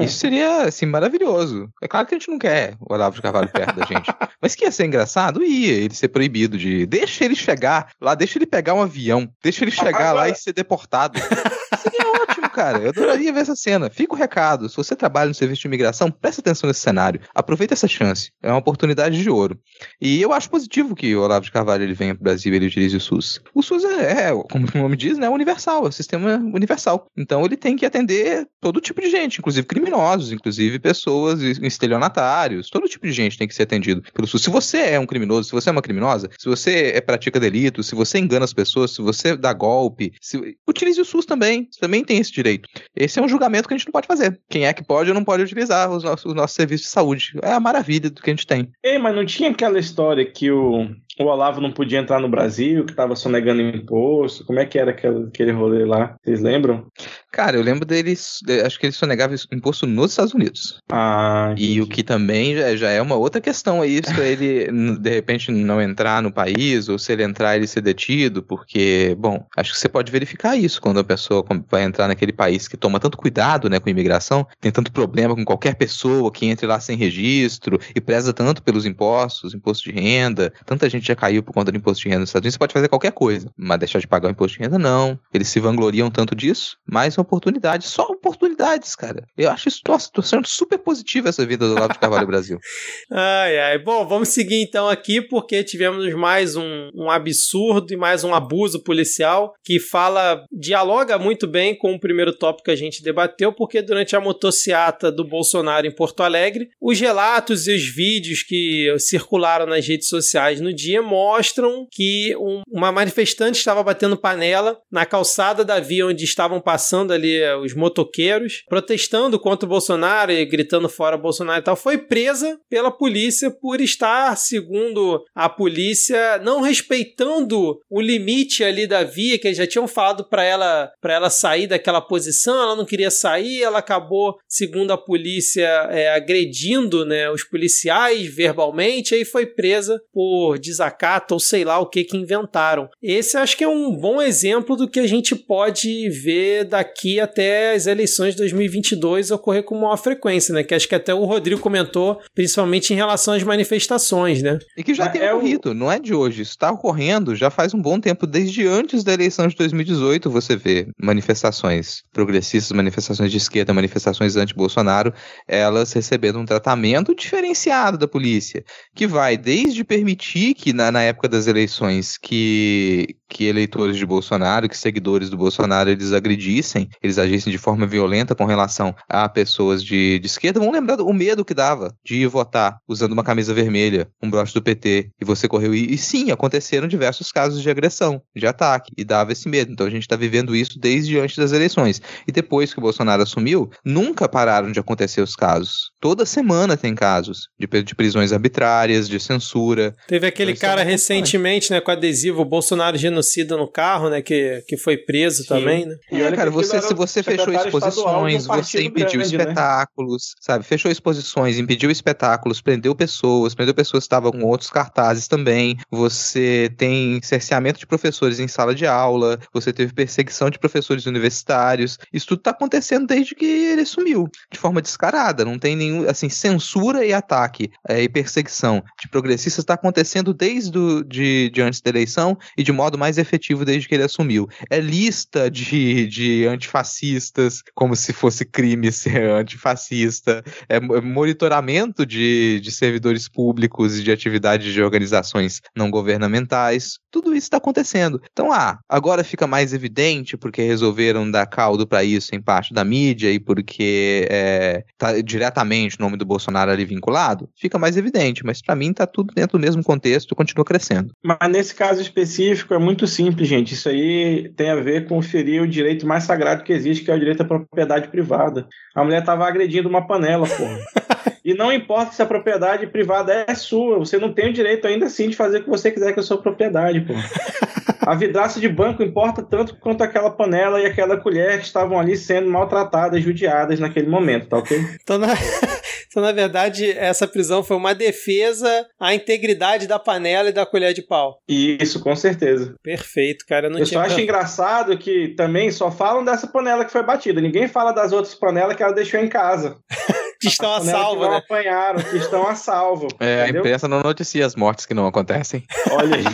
É. Isso seria, assim, maravilhoso. É claro que a gente não quer o Olavo de Carvalho perto da gente. Mas que ia ser engraçado? Ia, ele ser proibido de. Deixa ele chegar lá, deixa ele pegar um avião, deixa ele chegar lá e ser deportado. Seria ótimo, cara. Eu adoraria ver essa cena. Fica o recado. Se você trabalha no serviço de imigração, presta atenção nesse cenário. Aproveita essa chance. É uma oportunidade de ouro. E eu acho positivo que o Olavo de Carvalho ele venha para o Brasil e ele utilize o SUS. O SUS é, é, como o nome diz, né, universal, é um sistema universal. Então ele tem que atender todo tipo de gente, inclusive criminosos, inclusive pessoas estelionatários, todo tipo de gente tem que ser atendido pelo SUS. Se você é um criminoso, se você é uma criminosa, se você é, pratica delito, se você engana as pessoas, se você dá golpe, se... utilize o SUS também. Você também tem esse direito. Esse é um julgamento que a gente não pode fazer. Quem é que pode ou não pode utilizar os nossos, os nossos serviços de saúde. É a maravilha do que a gente tem. Ei, mas não tinha aquela história que o o Olavo não podia entrar no Brasil, que estava sonegando imposto. Como é que era aquele, aquele rolê lá? Vocês lembram? Cara, eu lembro deles. Acho que ele sonegava imposto nos Estados Unidos. Ah. E o que também já, já, é uma outra questão aí, se ele de repente não entrar no país, ou se ele entrar ele ser detido, porque, bom, acho que você pode verificar isso quando a pessoa vai entrar naquele país que toma tanto cuidado né, com a imigração, tem tanto problema com qualquer pessoa que entre lá sem registro e preza tanto pelos impostos, imposto de renda, tanta gente já caiu por conta do imposto de renda nos Estados Unidos, você pode fazer qualquer coisa, mas deixar de pagar o imposto de renda, não. Eles se vangloriam tanto disso, mais uma oportunidade, só oportunidades, cara. Eu acho isso, nossa, tô sendo super positivo essa vida do Olavo de Carvalho Brasil. Ai, ai. Bom, vamos seguir então aqui, porque tivemos mais um, um absurdo e mais um abuso policial que fala, dialoga muito bem com o primeiro tópico que a gente debateu, porque durante a motociata do Bolsonaro em Porto Alegre, os relatos e os vídeos que circularam nas redes sociais no dia mostram que um, uma manifestante estava batendo panela na calçada da via onde estavam passando ali eh, os motoqueiros brasileiros, protestando contra o Bolsonaro e gritando fora Bolsonaro e tal, foi presa pela polícia por estar, segundo a polícia, não respeitando o limite ali da via que eles já tinham falado para ela para ela sair daquela posição, ela não queria sair, ela acabou, segundo a polícia, é, agredindo né, os policiais verbalmente, aí foi presa por desacato ou sei lá o que que inventaram. Esse acho que é um bom exemplo do que a gente pode ver daqui até as eleições de 2022 ocorrer com maior frequência, né? Que acho que até o Rodrigo comentou, principalmente em relação às manifestações, né? E que já tem é ocorrido, o... não é de hoje. Isso está ocorrendo já faz um bom tempo, desde antes da eleição de 2018 você vê manifestações progressistas, manifestações de esquerda, manifestações anti-Bolsonaro, elas recebendo um tratamento diferenciado da polícia, que vai desde permitir que na, na época das eleições que, que eleitores de Bolsonaro, que seguidores do Bolsonaro, eles agredissem, eles agissem de forma violenta com relação a pessoas de, de esquerda, vão lembrar o medo que dava de ir votar usando uma camisa vermelha, um broche do PT, e você correu. E, e sim, aconteceram diversos casos de agressão, de ataque, e dava esse medo. Então a gente está vivendo isso desde antes das eleições. E depois que o Bolsonaro assumiu, nunca pararam de acontecer os casos. Toda semana tem casos de, de prisões arbitrárias, de censura. Teve aquele então, cara recentemente, né, com adesivo Bolsonaro genocida no carro, né, que, que foi preso Sim. também, né? E é, cara, você, se você fechou exposições, você impediu grande, né? espetáculos, né? sabe? Fechou exposições, impediu espetáculos, prendeu pessoas, prendeu pessoas que estavam com outros cartazes também. Você tem cerceamento de professores em sala de aula, você teve perseguição de professores universitários. Isso tudo tá acontecendo desde que ele sumiu, de forma descarada. Não tem nenhum, assim, censura e ataque é, e perseguição de progressistas está acontecendo desde do, de, de antes da eleição e de modo mais efetivo desde que ele assumiu. É lista de, de antifascistas, como se fosse crime ser antifascista, é, é monitoramento de, de servidores públicos e de atividades de organizações não governamentais. Tudo isso está acontecendo. Então, ah, agora fica mais evidente porque resolveram dar caldo para isso em parte da mídia e porque é, tá diretamente o nome do Bolsonaro ali vinculado, fica mais evidente. Mas para mim tá tudo dentro do mesmo contexto e continua crescendo. Mas nesse caso específico é muito simples, gente. Isso aí tem a ver com ferir o direito mais sagrado que existe, que é o direito à propriedade privada. A mulher tava agredindo uma panela, porra. E não importa se a propriedade privada é sua, você não tem o direito ainda assim de fazer o que você quiser com a sua propriedade, pô. A vidraça de banco importa tanto quanto aquela panela e aquela colher que estavam ali sendo maltratadas, judiadas naquele momento, tá ok? Então, na... então, na verdade, essa prisão foi uma defesa à integridade da panela e da colher de pau. Isso, com certeza. Perfeito, cara. Eu, eu só acho engraçado que também só falam dessa panela que foi batida. Ninguém fala das outras panelas que ela deixou em casa. que estão a, salvo, que né? apanharam, que estão a salvo. É, entendeu? a imprensa não noticia as mortes que não acontecem. Olha aí.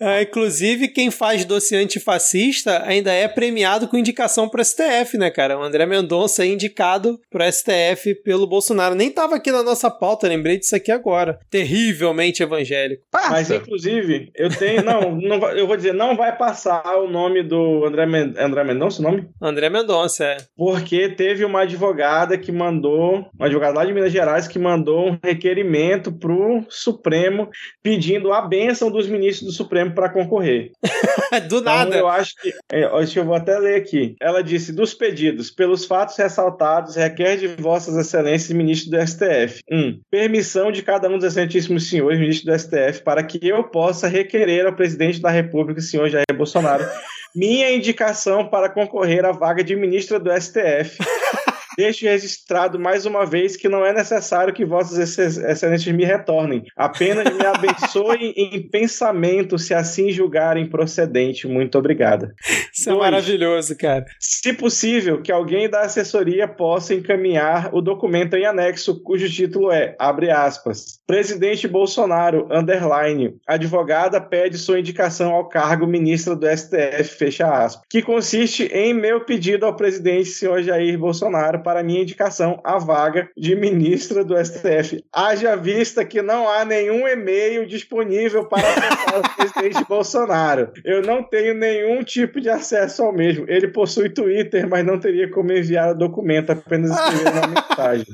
é, inclusive, quem faz doce antifascista ainda é premiado com indicação pro STF, né, cara? O André Mendonça é indicado pro STF pelo Bolsonaro. Nem tava aqui na nossa pauta, lembrei disso aqui agora. Terrivelmente evangélico. Passa. Mas, inclusive, eu tenho. Não, não, eu vou dizer, não vai passar o nome do André, Men... André Mendonça, o nome? André Mendonça, é. Porque teve uma advogada que mandou, um advogado lá de Minas Gerais que mandou um requerimento pro Supremo pedindo a bênção dos ministros do Supremo para concorrer. do nada. Então, eu acho que. É, acho que eu vou até ler aqui. Ela disse: dos pedidos, pelos fatos ressaltados, requer de Vossas Excelências, ministro do STF. 1. Um, permissão de cada um dos excelentíssimos senhores, ministro do STF, para que eu possa requerer ao presidente da República, senhor Jair Bolsonaro, minha indicação para concorrer à vaga de ministra do STF. Deixo registrado mais uma vez que não é necessário que vossas excelências me retornem. Apenas me abençoem em pensamento, se assim julgarem procedente. Muito obrigada. Isso é Dois, é maravilhoso, cara. Se possível, que alguém da assessoria possa encaminhar o documento em anexo, cujo título é, abre aspas, Presidente Bolsonaro, underline, advogada pede sua indicação ao cargo ministra do STF, fecha aspas, que consiste em meu pedido ao presidente, senhor Jair Bolsonaro, para minha indicação à vaga de ministra do STF. Haja vista que não há nenhum e-mail disponível para acessar o presidente Bolsonaro. Eu não tenho nenhum tipo de acesso ao mesmo. Ele possui Twitter, mas não teria como enviar o documento, apenas escrever uma mensagem.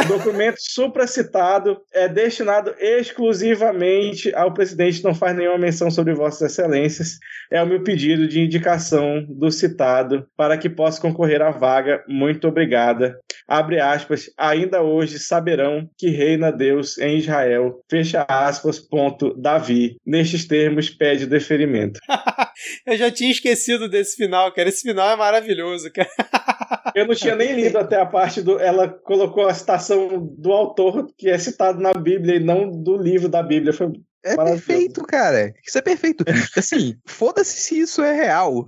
O documento supracitado é destinado exclusivamente ao presidente, não faz nenhuma menção sobre Vossas Excelências. É o meu pedido de indicação do citado para que possa concorrer à vaga. Muito obrigada. Abre aspas, ainda hoje saberão que reina Deus em Israel. Fecha aspas, ponto, Davi. Nestes termos, pede deferimento. Eu já tinha esquecido desse final, cara. Esse final é maravilhoso, cara. Eu não tinha nem lido até a parte do. Ela colocou a citação do autor que é citado na Bíblia e não do livro da Bíblia. Foi é perfeito, cara. Isso é perfeito. Assim, foda-se se isso é real.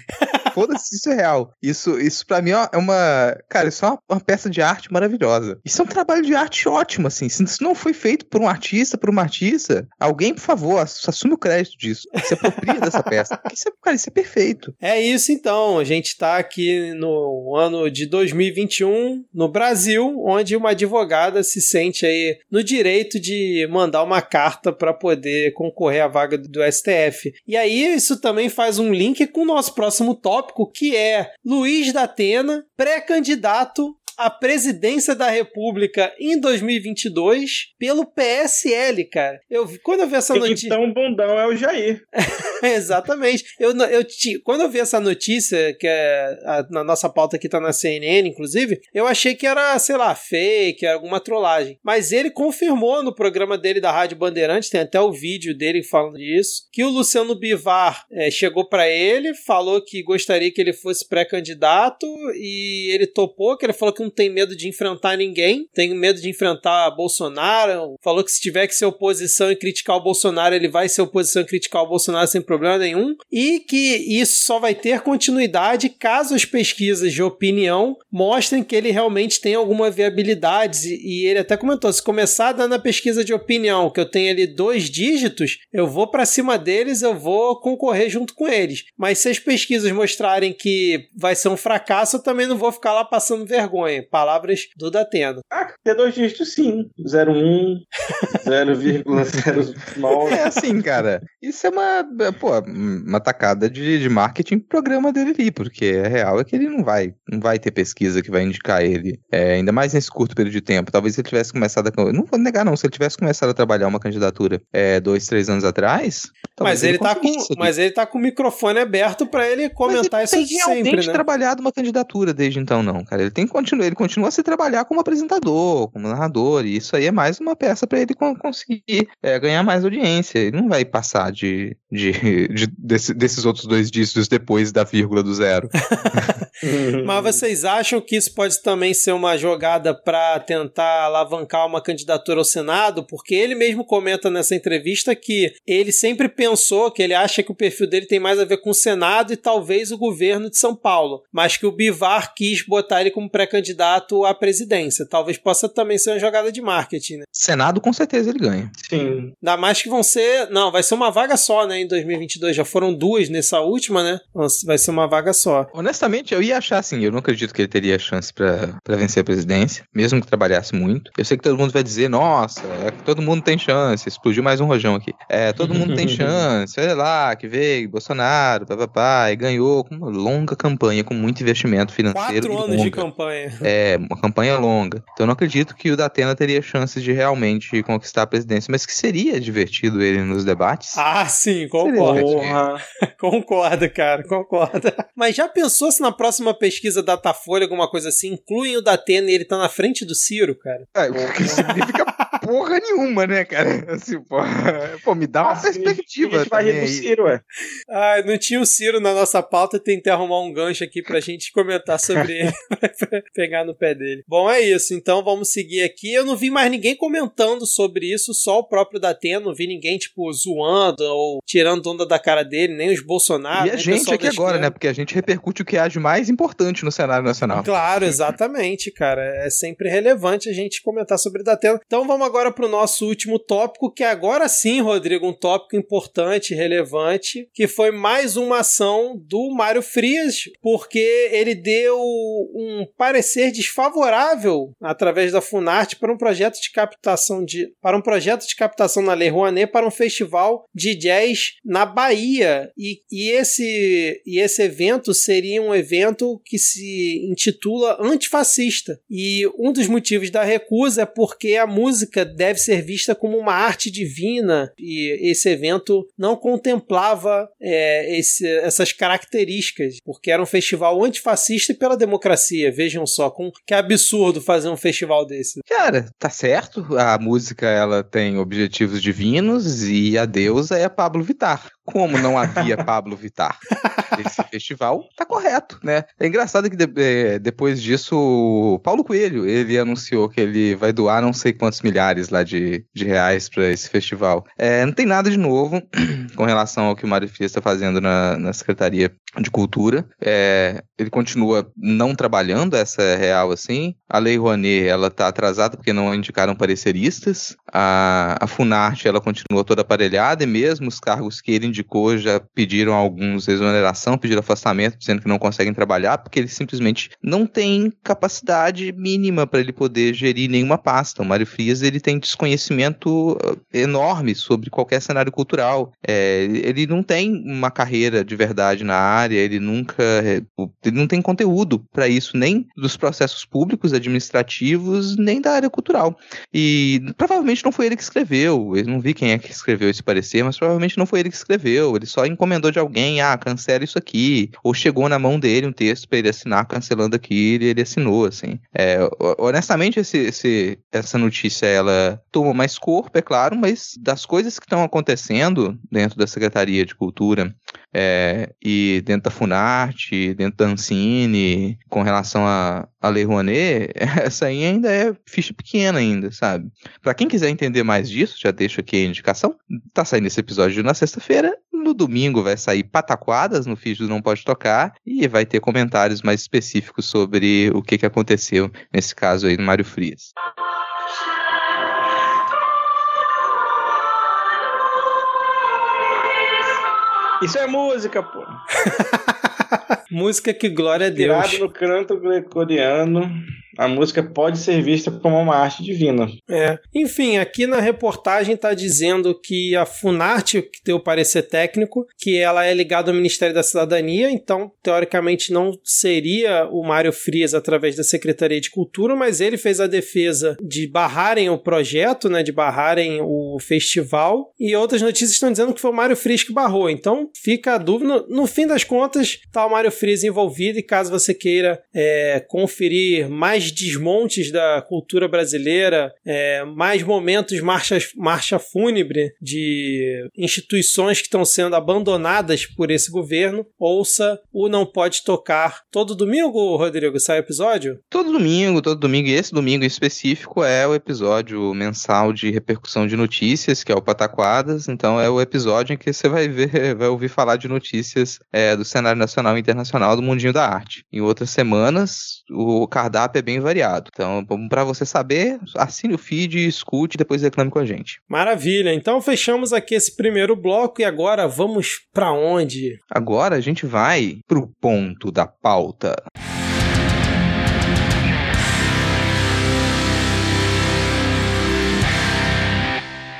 Foda-se se isso é real. Isso, isso para mim é uma. Cara, isso é uma, uma, peça de arte maravilhosa. Isso é um trabalho de arte ótimo, assim. Se isso não foi feito por um artista, por uma artista, alguém, por favor, assume o crédito disso. Se apropria dessa peça. Isso é, cara, isso é perfeito. É isso então. A gente tá aqui no ano de 2021, no Brasil, onde uma advogada se sente aí no direito de mandar uma carta para poder concorrer à vaga do STF. E aí isso também faz um link com o nosso próximo tópico, que é Luiz da Atena, pré-candidato a presidência da República em 2022 pelo PSL, cara. Eu quando eu vi essa notícia. Então, bundão é o Jair. Exatamente. Eu, eu, quando eu vi essa notícia, que é a, na nossa pauta aqui tá na CNN, inclusive, eu achei que era, sei lá, fake, alguma trollagem. Mas ele confirmou no programa dele da Rádio Bandeirantes, tem até o vídeo dele falando disso, que o Luciano Bivar é, chegou para ele, falou que gostaria que ele fosse pré-candidato e ele topou, que ele falou que não tem medo de enfrentar ninguém, tem medo de enfrentar Bolsonaro, falou que se tiver que ser oposição e criticar o Bolsonaro, ele vai ser oposição e criticar o Bolsonaro sem problema nenhum, e que isso só vai ter continuidade caso as pesquisas de opinião mostrem que ele realmente tem alguma viabilidade, e ele até comentou, se começar dando a pesquisa de opinião, que eu tenho ali dois dígitos, eu vou para cima deles, eu vou concorrer junto com eles. Mas se as pesquisas mostrarem que vai ser um fracasso, eu também não vou ficar lá passando vergonha. Palavras do Datena. Ah, tem dois dígitos sim. 01, 0,09. É assim, cara. Isso é uma, pô, uma tacada de, de marketing pro programa dele ali, porque a real é que ele não vai, não vai ter pesquisa que vai indicar ele. É, ainda mais nesse curto período de tempo. Talvez se ele tivesse começado a. Não vou negar, não. Se ele tivesse começado a trabalhar uma candidatura é, dois, três anos atrás. Mas ele, ele tá com, mas ele tá com o microfone aberto para ele comentar mas ele isso tem sempre, né? trabalhado uma candidatura desde então, não, cara. Ele tem que continuar ele continua a se trabalhar como apresentador, como narrador, e isso aí é mais uma peça para ele conseguir é, ganhar mais audiência. Ele não vai passar de, de, de desse, desses outros dois dígitos depois da vírgula do zero. Mas vocês acham que isso pode também ser uma jogada para tentar alavancar uma candidatura ao Senado? Porque ele mesmo comenta nessa entrevista que ele sempre pensou que ele acha que o perfil dele tem mais a ver com o Senado e talvez o governo de São Paulo, mas que o Bivar quis botar ele como pré-candidato candidato à presidência. Talvez possa também ser uma jogada de marketing, né? Senado, com certeza, ele ganha. Sim. Ainda mais que vão ser. Não, vai ser uma vaga só, né? Em 2022. Já foram duas nessa última, né? Vai ser uma vaga só. Honestamente, eu ia achar assim. Eu não acredito que ele teria chance para vencer a presidência, mesmo que trabalhasse muito. Eu sei que todo mundo vai dizer: nossa, é todo mundo tem chance. Explodiu mais um rojão aqui. É, todo mundo tem chance. Olha lá, que veio Bolsonaro, papapá, e ganhou com uma longa campanha, com muito investimento financeiro. Quatro anos de campanha. É, uma campanha longa. Então eu não acredito que o Datena teria chances de realmente conquistar a presidência, mas que seria divertido ele nos debates. Ah, sim, concordo. concordo, cara, concordo. Mas já pensou se na próxima pesquisa Datafolha, alguma coisa assim, incluem o Datena e ele tá na frente do Ciro, cara? É, o que significa porra nenhuma, né, cara? Assim, pô, pô me dá uma ah, perspectiva. A gente vai rir do Ciro, ué. Ah, não tinha o Ciro na nossa pauta, tentei arrumar um gancho aqui pra gente comentar sobre ele, pegar no pé dele. Bom, é isso, então vamos seguir aqui. Eu não vi mais ninguém comentando sobre isso, só o próprio Datena, não vi ninguém, tipo, zoando ou tirando onda da cara dele, nem os Bolsonaro. E a gente aqui agora, né? Porque a gente repercute o que é de mais importante no cenário nacional. Claro, exatamente, cara. É sempre relevante a gente comentar sobre o Datena. Então vamos agora agora para o nosso último tópico, que agora sim, Rodrigo, um tópico importante, relevante, que foi mais uma ação do Mário Frias, porque ele deu um parecer desfavorável através da Funarte para um projeto de captação de para um projeto de captação na Lei Rouanet para um festival de jazz na Bahia. E, e, esse, e esse evento seria um evento que se intitula antifascista. E um dos motivos da recusa é porque a música deve ser vista como uma arte divina e esse evento não contemplava é, esse, essas características, porque era um festival antifascista e pela democracia. Vejam só, com, que absurdo fazer um festival desse. Cara, tá certo. A música ela tem objetivos divinos e a deusa é Pablo Vittar como não havia Pablo Vittar nesse festival, tá correto, né? É engraçado que de, é, depois disso, o Paulo Coelho, ele anunciou que ele vai doar não sei quantos milhares lá de, de reais para esse festival. É, não tem nada de novo com relação ao que o Mário Frias está fazendo na, na Secretaria de Cultura. É, ele continua não trabalhando, essa é real assim. A Lei Rouanet, ela tá atrasada porque não indicaram pareceristas. A, a Funarte, ela continua toda aparelhada e mesmo os cargos que ele indicou já pediram alguns exoneração, pediram afastamento, dizendo que não conseguem trabalhar porque eles simplesmente não têm capacidade mínima para ele poder gerir nenhuma pasta. O Mário Frias, ele tem desconhecimento eh, enorme sobre qualquer cenário cultural. É, ele não tem uma carreira de verdade na área, ele nunca, eh, ele não tem conteúdo para isso, nem dos processos públicos, administrativos, nem da área cultural. E provavelmente não foi ele que escreveu, eu não vi quem é que escreveu esse parecer, mas provavelmente não foi ele que escreveu, ele só encomendou de alguém, ah, cancela isso aqui, ou chegou na mão dele um texto para ele assinar cancelando aquilo e ele assinou, assim. É, honestamente, esse, esse, essa notícia, ela toma mais corpo, é claro, mas das coisas que estão acontecendo dentro da Secretaria de Cultura é, e dentro da Funarte, dentro da Ancine, com relação a, a Lei Rouanet, essa aí ainda é ficha pequena ainda, sabe? Para quem quiser entender mais disso, já deixo aqui a indicação. Tá saindo esse episódio na sexta-feira. No domingo vai sair pataquadas no do Não Pode Tocar e vai ter comentários mais específicos sobre o que, que aconteceu nesse caso aí no Mário Frias. Isso é música, pô. música que glória a Deus. Tirado no canto gregoriano a música pode ser vista como uma arte divina. É. Enfim, aqui na reportagem está dizendo que a Funarte, que tem o parecer técnico, que ela é ligada ao Ministério da Cidadania, então, teoricamente, não seria o Mário Frias através da Secretaria de Cultura, mas ele fez a defesa de barrarem o projeto, né, de barrarem o festival, e outras notícias estão dizendo que foi o Mário Frias que barrou. Então, fica a dúvida. No fim das contas, está o Mário Frias envolvido, e caso você queira é, conferir mais desmontes da cultura brasileira, é, mais momentos marcha, marcha fúnebre de instituições que estão sendo abandonadas por esse governo, ouça o Não Pode Tocar. Todo domingo, Rodrigo, sai episódio? Todo domingo, todo domingo. E esse domingo em específico é o episódio mensal de repercussão de notícias, que é o Pataquadas. Então é o episódio em que você vai ver, vai ouvir falar de notícias é, do cenário nacional e internacional do mundinho da arte. Em outras semanas, o cardápio é bem bem variado. Então, para você saber, assine o feed, escute e depois reclame com a gente. Maravilha. Então fechamos aqui esse primeiro bloco e agora vamos para onde? Agora a gente vai pro ponto da pauta.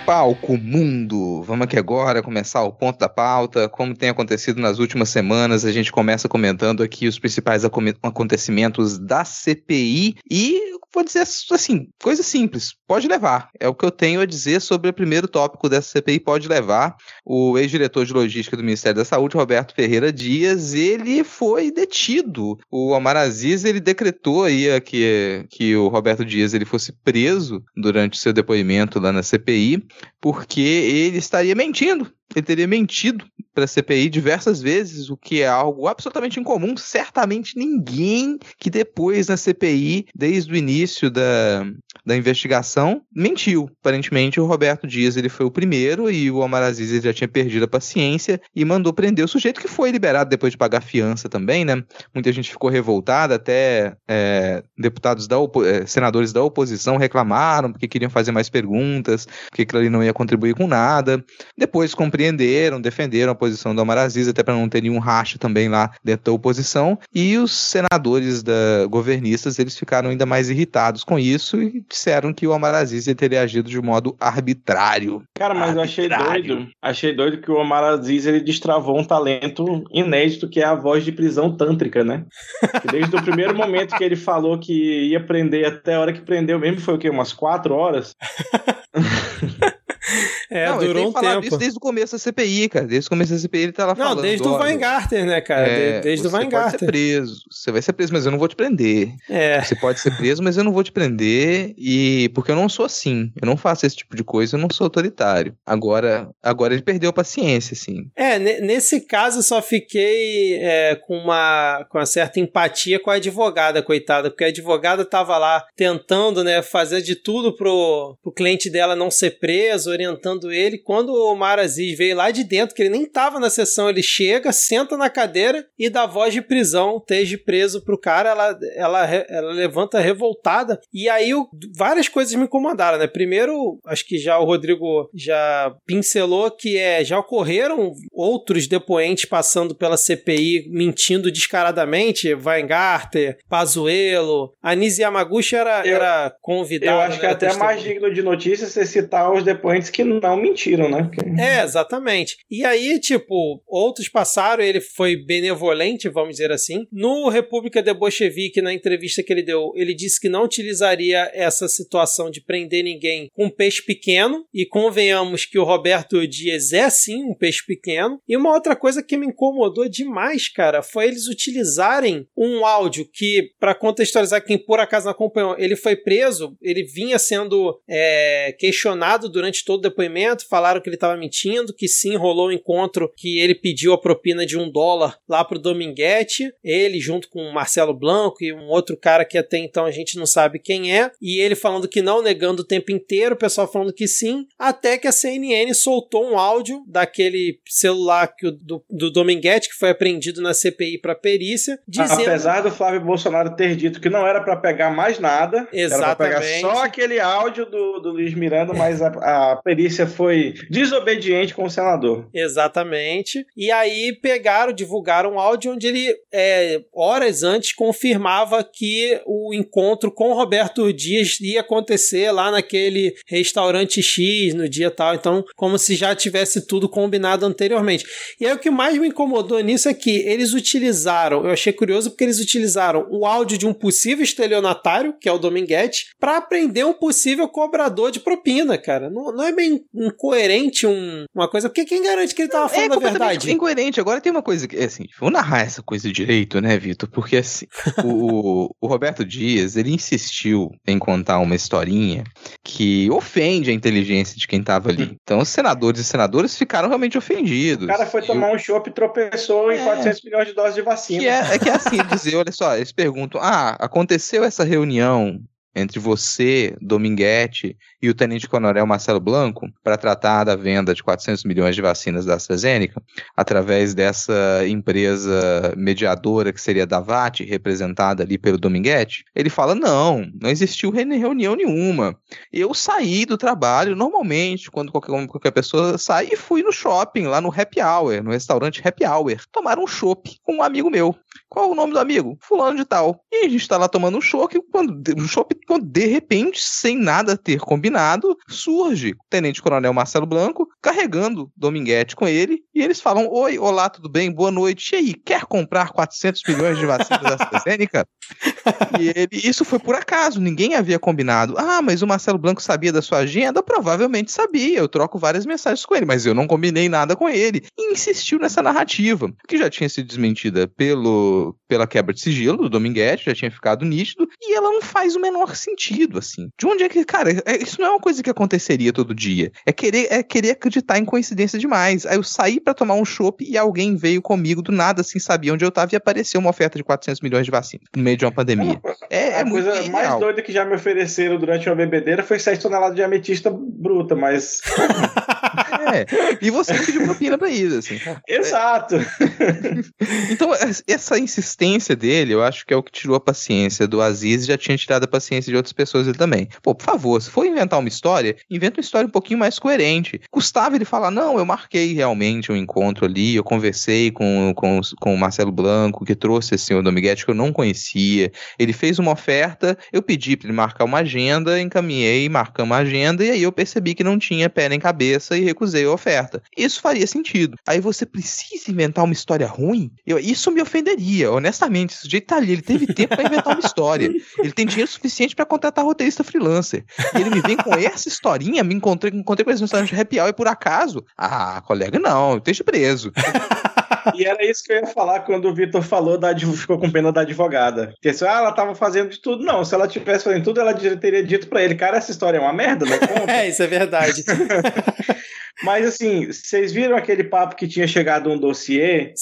Palco mundo. Vamos aqui agora começar o ponto da pauta. Como tem acontecido nas últimas semanas, a gente começa comentando aqui os principais acontecimentos da CPI e vou dizer assim, coisa simples, pode levar. É o que eu tenho a dizer sobre o primeiro tópico dessa CPI, pode levar. O ex-diretor de logística do Ministério da Saúde, Roberto Ferreira Dias, ele foi detido. O Omar Aziz, ele decretou aí que, que o Roberto Dias ele fosse preso durante seu depoimento lá na CPI, porque ele estaria mentindo ele teria mentido para a CPI diversas vezes, o que é algo absolutamente incomum. Certamente ninguém que depois na CPI, desde o início da, da investigação, mentiu. Aparentemente o Roberto Dias ele foi o primeiro e o Omar Aziz já tinha perdido a paciência e mandou prender o sujeito que foi liberado depois de pagar fiança também, né? Muita gente ficou revoltada, até é, deputados da é, senadores da oposição reclamaram porque queriam fazer mais perguntas, porque aquilo ali não ia contribuir com nada. Depois compreenderam, defenderam a posição do Omar Aziz, até para não ter nenhum racha também lá dentro da oposição. E os senadores da governistas, eles ficaram ainda mais irritados com isso e disseram que o Omar Aziz teria agido de modo arbitrário. Cara, mas arbitrário. eu achei doido. Achei doido que o Omar Aziz ele destravou um talento inédito que é a voz de prisão tântrica, né? Que desde o primeiro momento que ele falou que ia prender até a hora que prendeu mesmo foi o quê? Umas quatro horas? É, não, durou um tempo. Isso desde o começo da CPI, cara. Desde o começo da CPI ele tá lá não, falando. Não, desde o Weingarten, né, cara? É, desde o Weingarten. Você pode ser preso. Você vai ser preso, mas eu não vou te prender. É. Você pode ser preso, mas eu não vou te prender. E porque eu não sou assim. Eu não faço esse tipo de coisa, eu não sou autoritário. Agora, agora ele perdeu a paciência, assim. É, nesse caso eu só fiquei é, com, uma, com uma certa empatia com a advogada, coitada, porque a advogada tava lá tentando, né, fazer de tudo pro, pro cliente dela não ser preso, orientando ele. Quando o Omar Aziz veio lá de dentro, que ele nem tava na sessão, ele chega, senta na cadeira e dá voz de prisão, esteja preso pro cara, ela, ela, ela levanta revoltada. E aí várias coisas me incomodaram, né? Primeiro, acho que já o Rodrigo já pincelou que é, já ocorreram outros depoentes passando pela CPI mentindo descaradamente, Weingarten, Pazuello, Anise Yamaguchi era, eu, era convidado. Eu acho né, que é até mais digno de notícia você citar os depoentes que não mentiram, né? É, exatamente. E aí, tipo, outros passaram, ele foi benevolente, vamos dizer assim. No República de Bolchevique, na entrevista que ele deu, ele disse que não utilizaria essa situação de prender ninguém com peixe pequeno, e convenhamos que o Roberto Dias é sim um peixe pequeno. E uma outra coisa que me incomodou demais, cara, foi eles utilizarem um áudio que, para contextualizar quem por acaso não acompanhou, ele foi preso, ele vinha sendo é, questionado durante todo o depoimento, falaram que ele estava mentindo, que sim, rolou um encontro que ele pediu a propina de um dólar lá pro Dominguete, ele junto com o Marcelo Blanco e um outro cara que até então a gente não sabe quem é, e ele falando que não, negando o tempo inteiro, o pessoal falando que sim, até que a CNN soltou um áudio daquele celular que o, do, do Dominguete, que foi apreendido na CPI para perícia, dizendo... Apesar do Flávio Bolsonaro ter dito que não era para pegar mais nada, Exatamente. era pegar só aquele áudio do, do Luiz Miranda, mas a, a perícia foi desobediente com o senador. Exatamente. E aí pegaram, divulgaram um áudio onde ele, é, horas antes, confirmava que o encontro com Roberto Dias ia acontecer lá naquele restaurante X no dia tal. Então, como se já tivesse tudo combinado anteriormente. E aí o que mais me incomodou nisso é que eles utilizaram, eu achei curioso porque eles utilizaram o áudio de um possível estelionatário, que é o Dominguete, para prender um possível cobrador de propina, cara. Não, não é bem incoerente um, uma coisa, porque quem garante que ele tava falando é a verdade? incoerente. Agora tem uma coisa que, assim, vou narrar essa coisa direito, né, Vitor? Porque, assim, o, o Roberto Dias, ele insistiu em contar uma historinha que ofende a inteligência de quem tava ali. Então, os senadores e senadoras ficaram realmente ofendidos. O cara foi tomar um chopp e tropeçou é, em 400 milhões de doses de vacina. Que é, é que é assim, dizer, olha só, eles perguntam, ah, aconteceu essa reunião entre você, Dominguete, e o tenente-coronel Marcelo Blanco para tratar da venda de 400 milhões de vacinas da AstraZeneca, através dessa empresa mediadora que seria da VAT, representada ali pelo Dominguete, ele fala: não, não existiu reunião nenhuma. Eu saí do trabalho normalmente, quando qualquer, qualquer pessoa sai, e fui no shopping, lá no Happy Hour, no restaurante Happy Hour, tomar um chopp com um amigo meu. Qual o nome do amigo? Fulano de tal. E a gente tá lá tomando um chopp, quando, um chopp, quando de repente, sem nada ter combinado, surge o Tenente Coronel Marcelo Blanco carregando Dominguete com ele, e eles falam: Oi, olá, tudo bem? Boa noite. E aí, quer comprar 400 milhões de vacinas da AstraZeneca? e ele, isso foi por acaso, ninguém havia combinado. Ah, mas o Marcelo Blanco sabia da sua agenda? Provavelmente sabia, eu troco várias mensagens com ele, mas eu não combinei nada com ele. E insistiu nessa narrativa, que já tinha sido desmentida pelo, pela quebra de sigilo do Dominguete, já tinha ficado nítido, e ela não faz o menor sentido, assim. De onde é que, cara, é, isso não é uma coisa que aconteceria todo dia. É querer, é querer acreditar em coincidência demais. Aí eu saí para tomar um chopp e alguém veio comigo do nada, assim, sabia onde eu tava e apareceu uma oferta de 400 milhões de vacina no meio de uma pandemia. É, é a coisa mais doida que já me ofereceram durante uma bebedeira foi 7 toneladas de ametista bruta, mas. É. E você pediu propina pra isso, assim. Exato. Então, es- essa insistência dele, eu acho que é o que tirou a paciência do Aziz e já tinha tirado a paciência de outras pessoas ele também. Pô, por favor, se for inventar uma história, inventa uma história um pouquinho mais coerente. Custava ele falar, não, eu marquei realmente um encontro ali, eu conversei com, com, com o Marcelo Blanco, que trouxe esse senhor Dominguete que eu não conhecia. Ele fez uma oferta, eu pedi pra ele marcar uma agenda, encaminhei, marcamos a agenda, e aí eu percebi que não tinha pé nem cabeça e recusei a oferta. Isso faria sentido. Aí você precisa inventar uma história ruim? Eu- isso me ofenderia, honestamente. Esse sujeito tá ali, ele teve tempo pra inventar uma história. Ele tem dinheiro suficiente pra contratar roteirista freelancer. E ele me vem com essa historinha, me encontrei, encontrei com esse restaurante happy hour e por acaso. Ah, colega, não, esteja preso. E era isso que eu ia falar quando o Vitor falou, da, ficou com pena da advogada. Porque se ah, ela tava fazendo de tudo. Não, se ela tivesse fazendo tudo, ela teria dito pra ele, cara, essa história é uma merda, não conta. É, isso é verdade. Mas assim, vocês viram aquele papo que tinha chegado um dossiê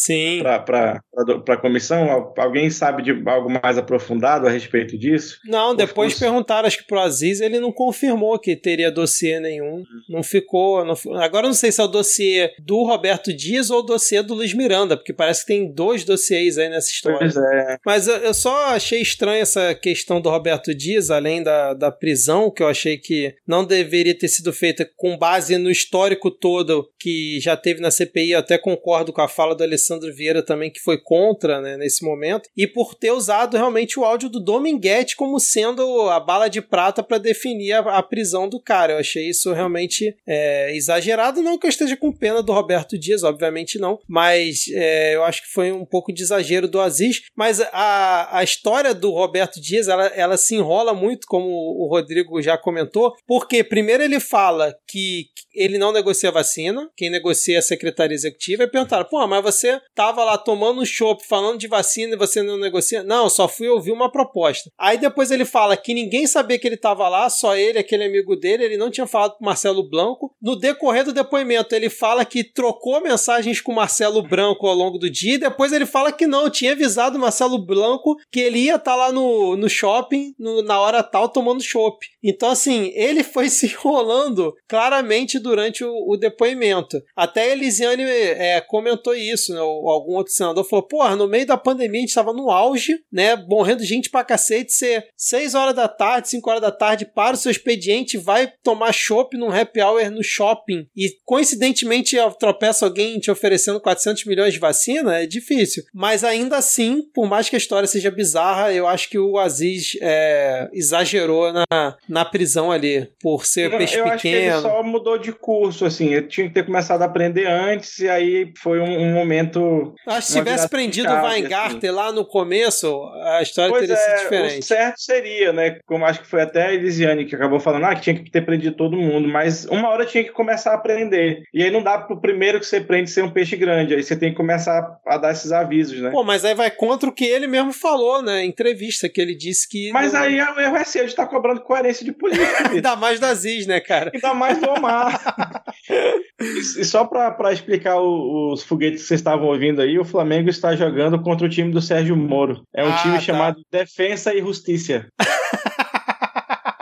do- pra comissão? Al- Alguém sabe de algo mais aprofundado a respeito disso? Não, depois os- perguntaram, acho que pro Aziz, ele não confirmou que teria dossiê nenhum. Não ficou. não Agora não sei se é o dossiê do Roberto Dias ou o dossiê do Luiz Miranda, porque parece que tem dois dossiês aí nessa história. Pois é. Mas eu, eu só achei estranha essa questão do Roberto Dias, além da, da prisão, que eu achei que não deveria ter sido feita com base no histórico todo que já teve na CPI. Eu até concordo com a fala do Alessandro Vieira também, que foi contra né, nesse momento. E por ter usado realmente o áudio do Dominguete como sendo a bala de prata para definir a, a prisão do cara. Eu achei isso realmente é, exagerado. Não que eu esteja com pena do Roberto Dias, obviamente não. Mas é, eu acho que foi um pouco de exagero do Aziz. Mas a, a história do Roberto Dias, ela, ela se enrola muito, como o Rodrigo já comentou, porque primeiro ele fala que ele não negocia vacina, quem negocia é a secretaria executiva, e perguntaram, pô, mas você tava lá tomando um chopp falando de vacina e você não negocia? Não, só fui ouvir uma proposta. Aí depois ele fala que ninguém sabia que ele tava lá, só ele, aquele amigo dele, ele não tinha falado com Marcelo Blanco. No decorrer do depoimento, ele fala que trocou mensagens com Marcelo Branco ao longo do dia, e depois ele fala que não, tinha avisado Marcelo Blanco que ele ia estar lá no, no shopping no- na hora tal tomando chopp. Então, assim, ele foi se enrolando claramente durante o, o depoimento. Até Elisiane é, comentou isso, né? Ou algum outro senador falou: porra, no meio da pandemia a gente estava no auge, né? Morrendo gente pra cacete. Você, 6 horas da tarde, 5 horas da tarde, para o seu expediente, vai tomar chopp num happy hour no shopping e coincidentemente tropeça alguém te oferecendo 400 milhões de vacina, é difícil. Mas ainda assim, por mais que a história seja bizarra, eu acho que o Aziz é, exagerou na, na prisão ali, por ser Eu, peixe eu acho que ele pequeno. só mudou de curso, assim. Ele tinha que ter começado a aprender antes, e aí foi um, um momento. Acho que se tivesse prendido o Weingarten lá no começo, a história Pois teria sido é, o diferente. certo seria, né? Como acho que foi até a Elisiane que acabou falando, ah, que tinha que ter prendido todo mundo, mas uma hora tinha que começar a aprender. E aí não dá pro primeiro que você prende ser um peixe grande, aí você tem que começar a dar esses avisos, né? Pô, mas aí vai contra o que ele mesmo falou, né? Em entrevista, que ele disse que. mas não- aí o erro é seu, a gente tá cobrando coerência de política. Ainda mais do Aziz, né, cara? Ainda mais do Omar. e e só pra, pra explicar o- os foguetes que vocês estavam ouvindo aí, o Flamengo está jogando contra o time do Sérgio Moro. É um Ah, time tá. chamado Defensa e Justiça.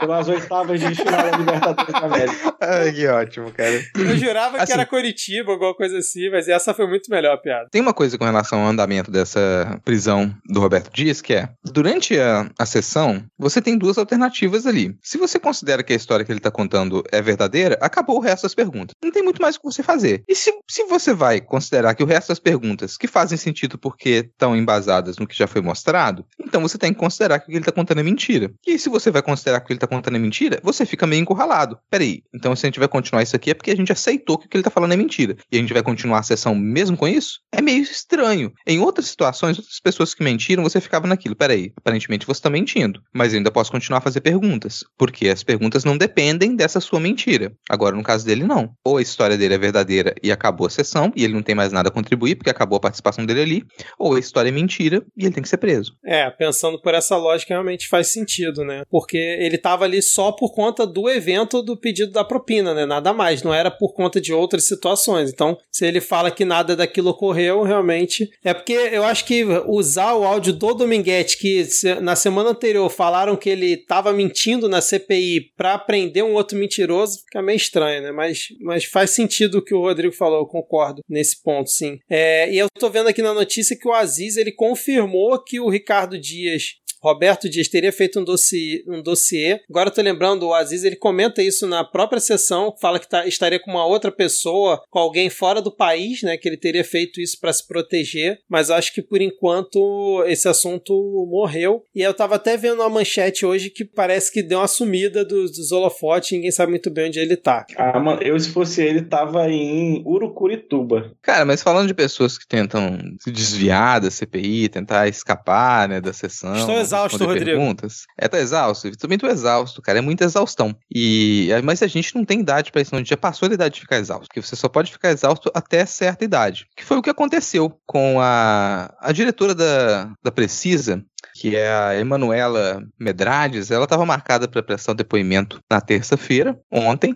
Pelas oitavas de final da Libertadores da América. Ai, que ótimo, cara. Eu jurava que Assim- era Curitiba, alguma coisa assim, mas essa foi muito melhor a piada. Tem uma coisa com relação ao andamento dessa prisão do Roberto Dias, que é, durante a, a sessão, você tem duas alternativas ali. Se você considera que a história que ele tá contando é verdadeira, acabou o resto das perguntas. Não tem muito mais o que você fazer. E se, se você vai considerar que o resto das perguntas que fazem sentido porque estão embasadas no que já foi mostrado, então você tem que considerar que o que ele tá contando é mentira. E se você vai considerar que o que ele tá contando é mentira, você fica meio encurralado. Peraí, então se a gente vai continuar isso aqui é porque a gente aceitou que o que ele tá falando é mentira. E a gente vai continuar a sessão mesmo com isso? É meio estranho. Em outras situações, outras pessoas que mentiram, você ficava naquilo. Peraí, aparentemente você tá mentindo. Mas eu ainda posso continuar a fazer perguntas. Porque as perguntas não dependem dessa sua mentira. Agora, no caso dele, não. Ou a história dele é verdadeira e acabou a sessão, e ele não tem mais nada a contribuir, porque acabou a participação dele ali. Ou a história é mentira e ele tem que ser preso. É, pensando por essa lógica, realmente faz sentido, né? Porque ele tava ali só por conta do evento do pedido da propina, né? Nada mais. Não era por conta de outras situações. Então, se ele fala que nada daquilo ocorreu, realmente. É porque eu acho que usar o áudio do Dominguete, que na semana anterior falaram que ele tava mentindo na CPI pra prender um outro mentiroso, fica meio estranho, né? Mas, mas faz sentido o que o Rodrigo falou, eu concordo nesse ponto, sim. É, e eu tô vendo aqui na notícia que o Aziz ele confirmou que o Ricardo Dias Roberto Dias teria feito um dossiê. Um dossiê. Agora eu tô lembrando, o Aziz ele comenta isso na própria sessão, fala que tá, estaria com uma outra pessoa, com alguém fora do país, né? Que ele teria feito isso para se proteger. Mas acho que por enquanto esse assunto morreu. E eu tava até vendo uma manchete hoje que parece que deu uma sumida dos, dos holofotes, ninguém sabe muito bem onde ele tá. Ah, mano, eu se fosse ele tava em Urucurituba. Cara, mas falando de pessoas que tentam se desviar da CPI, tentar escapar, né, da sessão. Estou exausto, Rodrigo. Perguntas. É, tá exausto. Eu também tô exausto, cara. É muita exaustão. E, mas a gente não tem idade para isso, não. A gente já passou da idade de ficar exausto. Porque você só pode ficar exausto até certa idade. Que foi o que aconteceu com a, a diretora da, da Precisa, que é a Emanuela Medrades, ela estava marcada para prestar depoimento na terça-feira, ontem,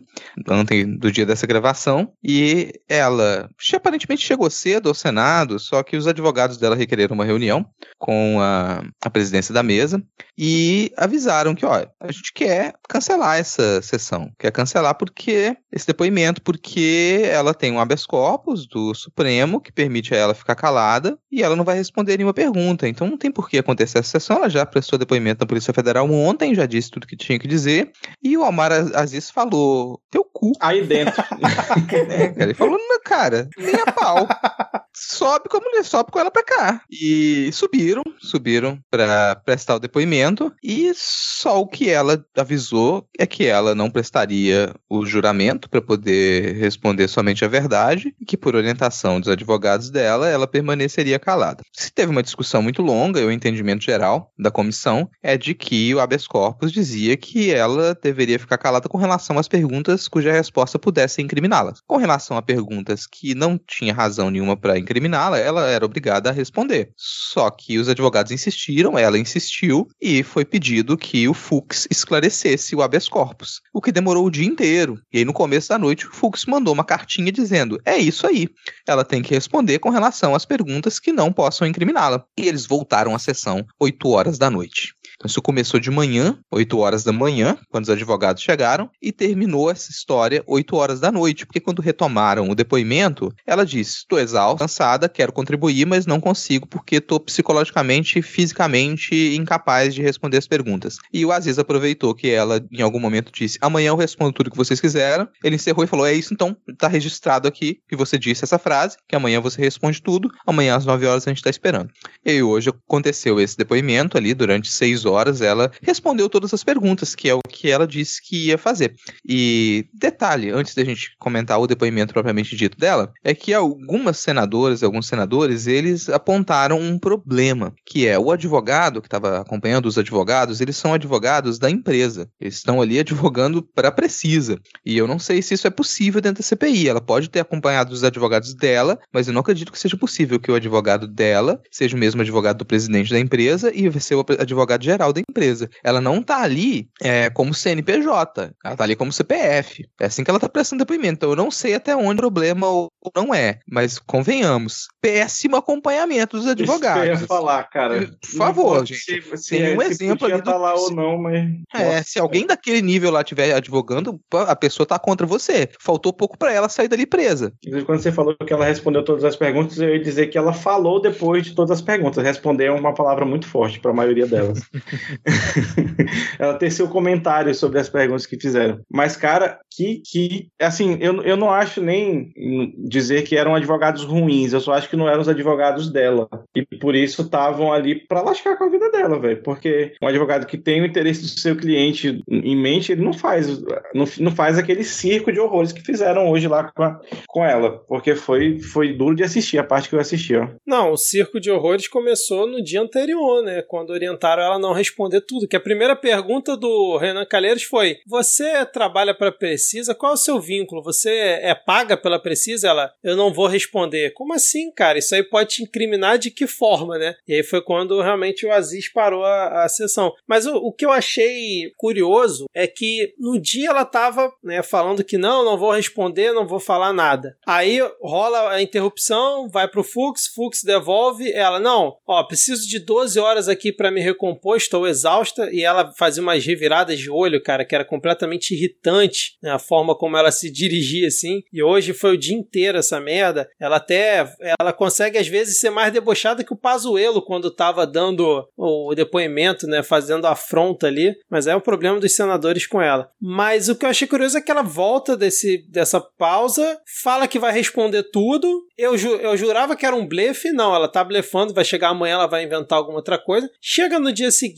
ontem do dia dessa gravação, e ela aparentemente chegou cedo ao Senado, só que os advogados dela requereram uma reunião com a, a presidência da mesa e avisaram que, olha, a gente quer cancelar essa sessão, quer cancelar porque esse depoimento, porque ela tem um habeas corpus do Supremo que permite a ela ficar calada e ela não vai responder nenhuma pergunta, então não tem por que acontecer essa sessão, ela já prestou depoimento na Polícia Federal ontem, já disse tudo que tinha que dizer, e o Omar Aziz falou, teu cu. Aí dentro. é, cara, ele falou, cara, nem a pau. Sobe com a mulher, sobe com ela pra cá. E subiram, subiram para prestar o depoimento, e só o que ela avisou é que ela não prestaria o juramento para poder responder somente a verdade, e que por orientação dos advogados dela, ela permaneceria calada. Se teve uma discussão muito longa, e o entendimento geral da comissão é de que o habeas corpus dizia que ela deveria ficar calada com relação às perguntas cuja resposta pudesse incriminá-la. Com relação a perguntas que não tinha razão nenhuma para incriminá-la, ela era obrigada a responder. Só que os advogados insistiram, ela insistiu e foi pedido que o Fux esclarecesse o habeas corpus, o que demorou o dia inteiro. E aí no começo da noite o Fux mandou uma cartinha dizendo: "É isso aí. Ela tem que responder com relação às perguntas que não possam incriminá-la". E eles voltaram à sessão 8 horas da noite. Então, isso começou de manhã, 8 horas da manhã, quando os advogados chegaram, e terminou essa história 8 horas da noite, porque quando retomaram o depoimento, ela disse: Estou exausta, cansada, quero contribuir, mas não consigo porque estou psicologicamente e fisicamente incapaz de responder as perguntas. E o Aziz aproveitou que ela, em algum momento, disse: Amanhã eu respondo tudo que vocês quiseram. Ele encerrou e falou: É isso então, está registrado aqui que você disse essa frase, que amanhã você responde tudo, amanhã às 9 horas a gente está esperando. E hoje aconteceu esse depoimento ali durante 6 horas, ela respondeu todas as perguntas, que é o que ela disse que ia fazer. E detalhe, antes da gente comentar o depoimento propriamente dito dela, é que algumas senadoras, alguns senadores, eles apontaram um problema, que é o advogado que estava acompanhando os advogados, eles são advogados da empresa. Eles estão ali advogando para Precisa. E eu não sei se isso é possível dentro da CPI. Ela pode ter acompanhado os advogados dela, mas eu não acredito que seja possível que o advogado dela seja o mesmo advogado do presidente da empresa e ser o advogado geral da empresa. Ela não tá ali é, como CNPJ, ela tá ali como CPF. É assim que ela tá prestando depoimento. Então eu não sei até onde o problema ou não é, mas convenhamos. Péssimo acompanhamento dos advogados. Isso que eu ia falar, cara. Por favor, gente. Se, se, tem um se exemplo ali do... tá lá ou não, mas É, se alguém daquele nível lá estiver advogando, a pessoa tá contra você. Faltou pouco para ela sair dali presa. Quando você falou que ela respondeu todas as perguntas, eu ia dizer que ela falou depois de todas as perguntas. Responder é uma palavra muito forte para a maioria delas. ela ter seu comentário sobre as perguntas que fizeram. Mas, cara, que, que assim, eu, eu não acho nem dizer que eram advogados ruins, eu só acho que não eram os advogados dela. E por isso estavam ali para lascar com a vida dela, velho. Porque um advogado que tem o interesse do seu cliente em mente, ele não faz, não, não faz aquele circo de horrores que fizeram hoje lá com, a, com ela. Porque foi, foi duro de assistir a parte que eu assisti, ó. Não, o circo de horrores começou no dia anterior, né? Quando orientaram ela não responder tudo. Que a primeira pergunta do Renan Calheiros foi: Você trabalha para Precisa? Qual é o seu vínculo? Você é paga pela Precisa? Ela, eu não vou responder. Como assim, cara? Isso aí pode te incriminar de que forma, né? E aí foi quando realmente o Aziz parou a, a sessão. Mas o, o que eu achei curioso é que no dia ela tava né, falando que não, não vou responder, não vou falar nada. Aí rola a interrupção, vai pro Fux, Fux devolve, ela, não, ó, preciso de 12 horas aqui para me recompor, estou exausta, e ela fazia umas reviradas de olho, cara, que era completamente irritante, né, a forma como ela se dirigia assim, e hoje foi o dia inteiro essa merda, ela até, ela consegue às vezes ser mais debochada que o Pazuello quando tava dando o depoimento, né, fazendo afronta ali, mas é o problema dos senadores com ela. Mas o que eu achei curioso é que ela volta desse, dessa pausa, fala que vai responder tudo, eu, ju eu jurava que era um blefe, não, ela tá blefando, vai chegar amanhã, ela vai inventar alguma outra coisa. Chega no dia seguinte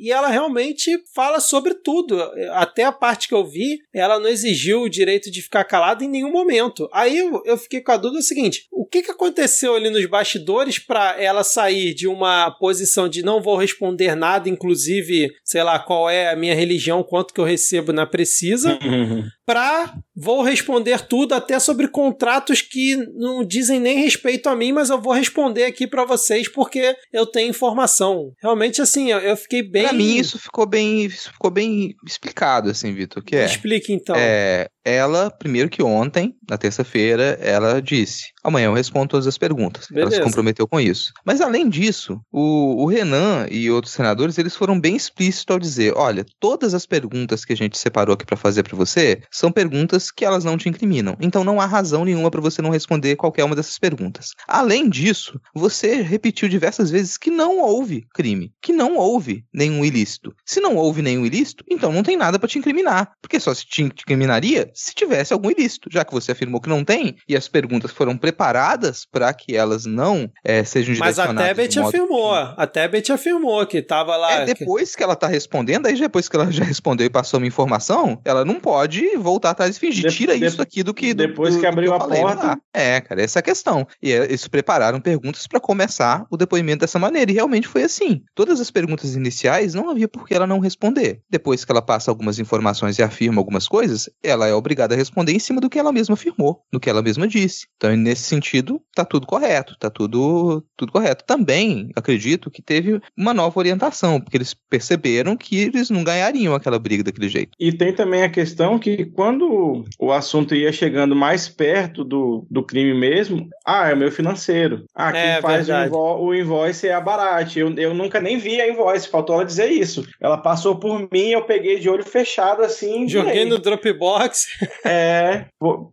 e ela realmente fala sobre tudo. Até a parte que eu vi, ela não exigiu o direito de ficar calada em nenhum momento. Aí eu, eu fiquei com a dúvida seguinte: o que, que aconteceu ali nos bastidores para ela sair de uma posição de não vou responder nada, inclusive, sei lá, qual é a minha religião, quanto que eu recebo na precisa, para vou responder tudo, até sobre contratos que não dizem nem respeito a mim, mas eu vou responder aqui para vocês porque eu tenho informação. Realmente, assim, eu, eu fiquei bem. Pra mim, isso ficou bem, isso ficou bem explicado, assim, Vitor. que é? Explique então. É, ela, primeiro que ontem, na terça-feira, ela disse: amanhã eu respondo todas as perguntas. Beleza. Ela se comprometeu com isso. Mas além disso, o, o Renan e outros senadores, eles foram bem explícitos ao dizer: olha, todas as perguntas que a gente separou aqui para fazer para você são perguntas que elas não te incriminam. Então não há razão nenhuma para você não responder qualquer uma dessas perguntas. Além disso, você repetiu diversas vezes que não houve crime, que não houve nenhum ilícito. Se não houve nenhum ilícito, então não tem nada para te incriminar, porque só se te incriminaria se tivesse algum ilícito, já que você afirmou que não tem e as perguntas foram preparadas para que elas não é, sejam direcionadas. Mas a Tebet afirmou, que... a Tebet afirmou que estava lá. É, depois que ela tá respondendo, aí depois que ela já respondeu e passou uma informação, ela não pode voltar atrás e fingir. De Tira de isso aqui do que. Do, depois do, que abriu a porta. Lá. É, cara, essa é a questão. E é, eles prepararam perguntas para começar o depoimento dessa maneira. E realmente foi assim. Todas as perguntas iniciais não havia por que ela não responder. Depois que ela passa algumas informações e afirma algumas coisas, ela é obrigada a responder em cima do que ela mesma afirmou, do que ela mesma disse. Então, nesse sentido, tá tudo correto, tá tudo, tudo correto. Também acredito que teve uma nova orientação, porque eles perceberam que eles não ganhariam aquela briga daquele jeito. E tem também a questão que quando o assunto ia chegando mais perto do, do crime mesmo, ah, é o meu financeiro. Ah, quem é, faz o, invo o, invoice é a Barate. Eu, eu nunca nem vi a invoice, faltou ela dizer isso. Ela passou por mim, eu peguei de olho fechado assim. Joguei no Dropbox. É,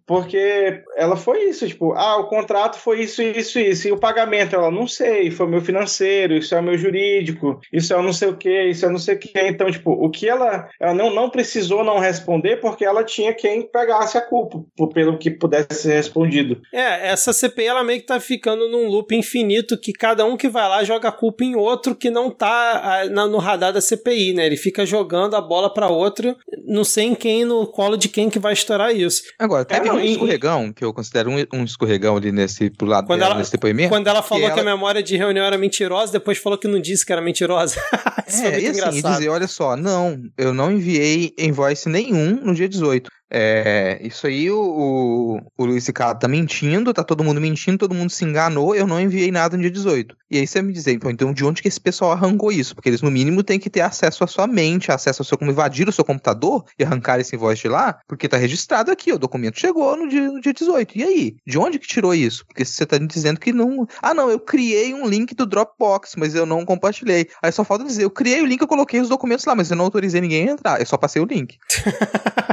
porque ela foi isso, tipo, ah, o contrato foi isso, isso, isso, e o pagamento, ela, não sei, foi meu financeiro, isso é meu jurídico, isso é não sei o que, isso é não sei o que, então, tipo, o que ela, ela não, não precisou não responder porque ela tinha quem pegasse a culpa, pelo que pudesse ser respondido. É, essa CPI, ela meio que tá ficando num loop infinito que cada um que vai lá joga a culpa em outro que não tá no radar da CPI, né, ele fica jogando a bola para outro, não sei em quem, no colo de quem que vai estourar isso. Agora, teve é, um escorregão, que eu considero um, um, escorregão ali nesse, pro lado quando dela, ela, nesse depoimento. Quando ela falou que, ela... que, a memória de reunião era mentirosa, depois falou que não disse que era mentirosa. isso é, e assim, e dizer, olha só, não, eu não enviei invoice nenhum no dia 18. É, isso aí o, o, o Luiz Ricardo tá mentindo, tá todo mundo mentindo, todo mundo se enganou, eu não enviei nada no dia 18. E aí você me dizer, então, então de onde que esse pessoal arrancou isso? Porque eles no mínimo têm que ter acesso à sua mente, acesso ao seu como invadir o seu computador e arrancar esse invoice de lá, porque tá registrado aqui, o documento chegou no dia, no dia 18. E aí? De onde que tirou isso? Porque você tá me dizendo que não. Ah, não, eu criei um link do Dropbox, mas eu não compartilhei. Aí só falta dizer, eu criei o link, eu coloquei os documentos lá, mas eu não autorizei ninguém a entrar, eu só passei o link.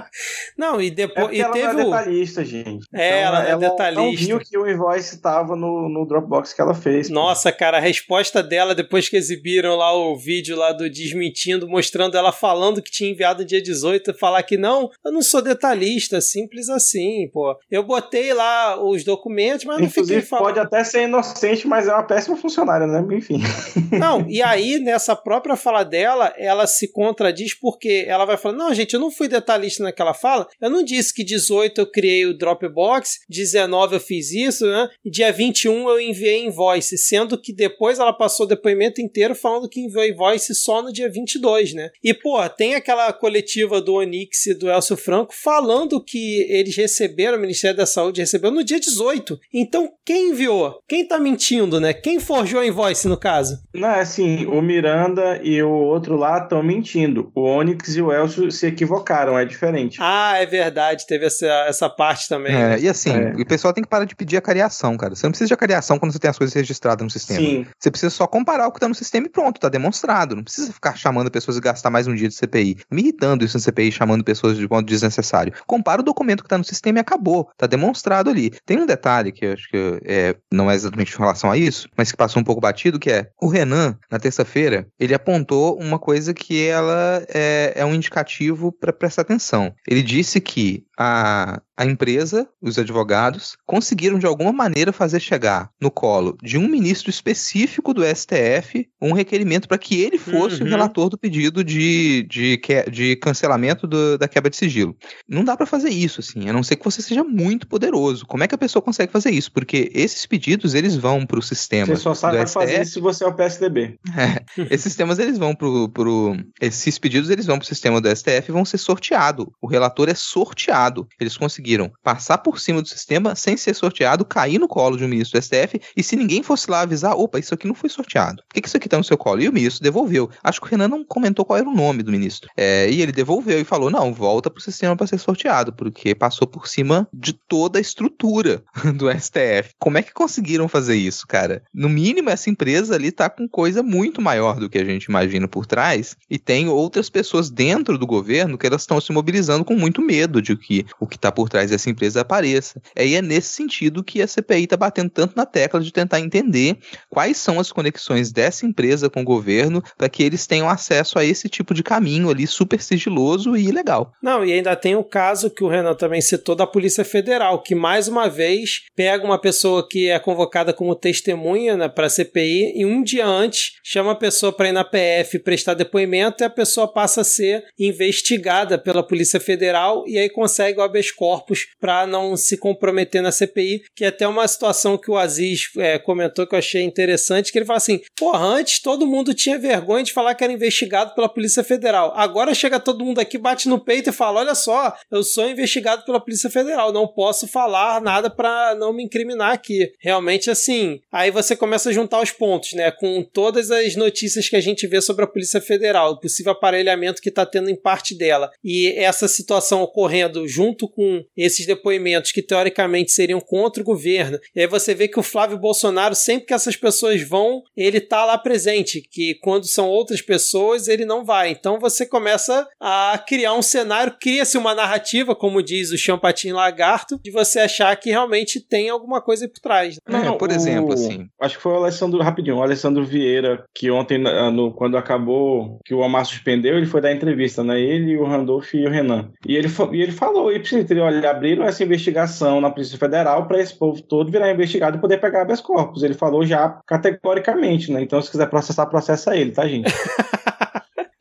Não, e É depois. porque e ela teve não é detalhista, gente. É, ela é não detalhista. viu que o invoice estava no, no Dropbox que ela fez. pô. Nossa, cara, a resposta dela depois que exibiram lá o vídeo lá do desmentindo, mostrando ela falando que tinha enviado dia 18, falar que não, eu não sou detalhista, simples assim, pô. Eu botei lá os documentos, mas não fiquei Inclusive, falando. pode até ser inocente, mas é uma péssima funcionária, né? Enfim. Não, e aí, nessa própria fala dela, ela se contradiz porque ela vai falar: não, gente, eu não fui detalhista naquela fala. Eu não disse que 18 eu criei o Dropbox, 19 eu fiz isso, né? E dia 21 eu enviei invoice, sendo que depois ela passou o depoimento inteiro falando que enviou invoice só no dia 22, né? E, pô, tem aquela coletiva do Onix e do Elcio Franco falando que eles receberam, o Ministério da Saúde recebeu no dia 18. Então, quem enviou? Quem tá mentindo, né? Quem forjou a invoice no caso? Não, é assim, o Miranda e o outro lá estão mentindo. O Onyx e o Elcio se equivocaram, é diferente. Ah, é verdade, teve essa, essa parte também. É, né? e assim, É. o pessoal tem que parar de pedir a cariação, cara. Você não precisa de acariação quando você tem as coisas registradas no sistema. Sim. Você precisa só comparar o que tá no sistema e pronto, tá demonstrado. Não precisa ficar chamando pessoas e gastar mais um dia de CPI. Me irritando isso no CPI, chamando pessoas de modo desnecessário. Compara o documento que tá no sistema e acabou. Tá demonstrado ali. Tem um detalhe que eu acho que é, não é exatamente em relação a isso, mas que passou um pouco batido, que é o Renan, na terça-feira, ele apontou uma coisa que ela é, é um indicativo para prestar atenção. Ele disse que a, a empresa, os advogados, conseguiram de alguma maneira fazer chegar no colo de um ministro específico do STF um requerimento para que ele fosse Uhum. o relator do pedido de, de, que- de cancelamento do- da quebra de sigilo. Não dá para fazer isso, assim, a não ser que você seja muito poderoso. Como é que a pessoa consegue fazer isso? Porque esses pedidos, eles vão para o sistema Você só sabe do fazer STF. isso se você é o PSDB. Esses sistemas eles vão pro, pro esses pedidos eles vão pro sistema do STF e vão ser sorteados. O relator é sorteado. Eles conseguiram passar por cima do sistema sem ser sorteado, cair no colo de um ministro do STF e se ninguém fosse lá avisar, opa, isso aqui não foi sorteado. Por que, que isso aqui tá no seu colo? E o ministro devolveu. Acho que o Renan não comentou qual era o nome do ministro. É, e ele devolveu e falou: não, volta pro sistema para ser sorteado, porque passou por cima de toda a estrutura do STF. Como é que conseguiram fazer isso, cara? No mínimo, essa empresa ali tá com coisa muito maior do que a gente imagina por trás, e tem outras pessoas dentro do governo que elas estão se mobilizando com muito medo de que o que tá por trás dessa empresa apareça. É, E é nesse sentido que a CPI tá batendo tanto na tecla de tentar entender quais são as conexões dessa empresa com o governo para que eles tenham acesso a esse tipo de caminho ali super sigiloso e ilegal. Não, e ainda tem o caso que o Renan também citou da Polícia Federal, que mais uma vez pega uma pessoa que é convocada como testemunha né, para a CPI e um dia antes chama a pessoa para ir na PF prestar depoimento e a pessoa passa a ser investigada pela Polícia Federal e aí consegue o habeas corpus para não se comprometer na CPI, que é até uma situação que o Aziz é, comentou que eu achei interessante, que ele fala assim, porra, antes todo mundo tinha vergonha de falar que era investigado pela Polícia Federal, agora chega todo mundo aqui, bate no peito e fala, olha só, eu sou investigado pela Polícia Federal, não posso falar nada para não me incriminar aqui. Realmente assim, aí você começa a juntar os pontos, né, com todas as notícias que a gente vê sobre a Polícia Federal, o possível aparelhamento que está tendo em parte dela, e essa situação ocorrendo junto com esses depoimentos que teoricamente seriam contra o governo. E aí você vê que o Flávio Bolsonaro, sempre que essas pessoas vão, ele tá lá presente, que quando são outras pessoas, ele não vai. Então você começa a criar um cenário, cria-se uma narrativa, como diz o Champatin Lagarto, de você achar que realmente tem alguma coisa por trás. É, por exemplo, assim. Acho que foi o Alessandro, rapidinho, o Alessandro Vieira, que ontem, na- no- quando acabou, que o Omar suspendeu, ele foi dar entrevista, né? Ele, o Randolph e o Renan. E ele, e ele falou, e precisa entender, olha, abriram essa investigação na Polícia Federal para esse povo todo virar investigado e poder pegar habeas corpus. Ele falou já categoricamente, né? Então, se quiser processar, processa ele, tá, gente?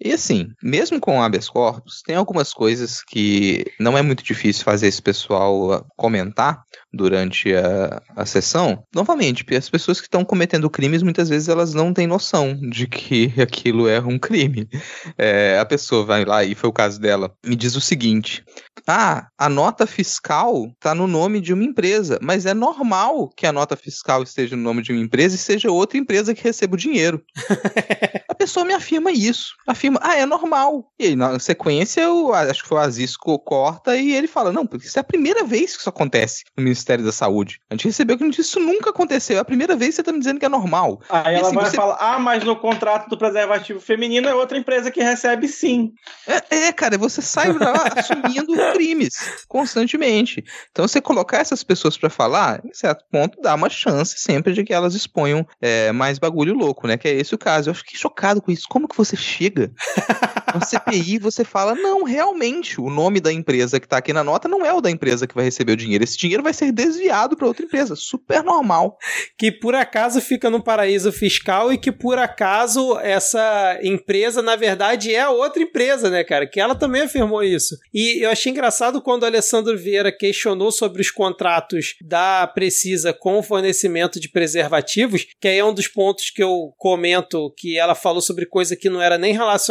E assim, mesmo com o habeas corpus, tem algumas coisas que não é muito difícil fazer esse pessoal ah, comentar durante a, a sessão. Novamente, porque as pessoas que estão cometendo crimes, muitas vezes elas não têm noção de que aquilo é um crime. É, a pessoa vai lá, e foi o caso dela, me diz o seguinte: Ah, a nota fiscal está no nome de uma empresa, mas é normal que a nota fiscal esteja no nome de uma empresa e seja outra empresa que receba o dinheiro. A pessoa me afirma isso. Afirma, ah, é normal. E aí, na sequência, eu acho que foi o Azisco corta e ele fala: não, porque isso é a primeira vez que isso acontece no Ministério da Saúde. A gente recebeu que isso nunca aconteceu. É a primeira vez que você tá me dizendo que é normal. Aí E ela assim, vai você- falar: ah, mas no contrato do preservativo feminino é outra empresa que recebe sim. É, é, cara, você sai lá assumindo crimes constantemente. Então, você colocar essas pessoas pra falar, em certo ponto, dá uma chance sempre de que elas exponham é, mais bagulho louco, né? Que é esse o caso. Eu fiquei chocado com isso. Como que você chega no CPI você fala, não, realmente, o nome da empresa que tá aqui na nota não é o da empresa que vai receber o dinheiro. Esse dinheiro vai ser desviado pra outra empresa. Super normal. que por acaso fica no paraíso fiscal e que por acaso essa empresa, na verdade, é a outra empresa, né, cara? Que ela também afirmou isso. E eu achei engraçado quando o Alessandro Vieira questionou sobre os contratos da Precisa com o fornecimento de preservativos, que aí é um dos pontos que eu comento que ela falou sobre coisa que não era nem relacionada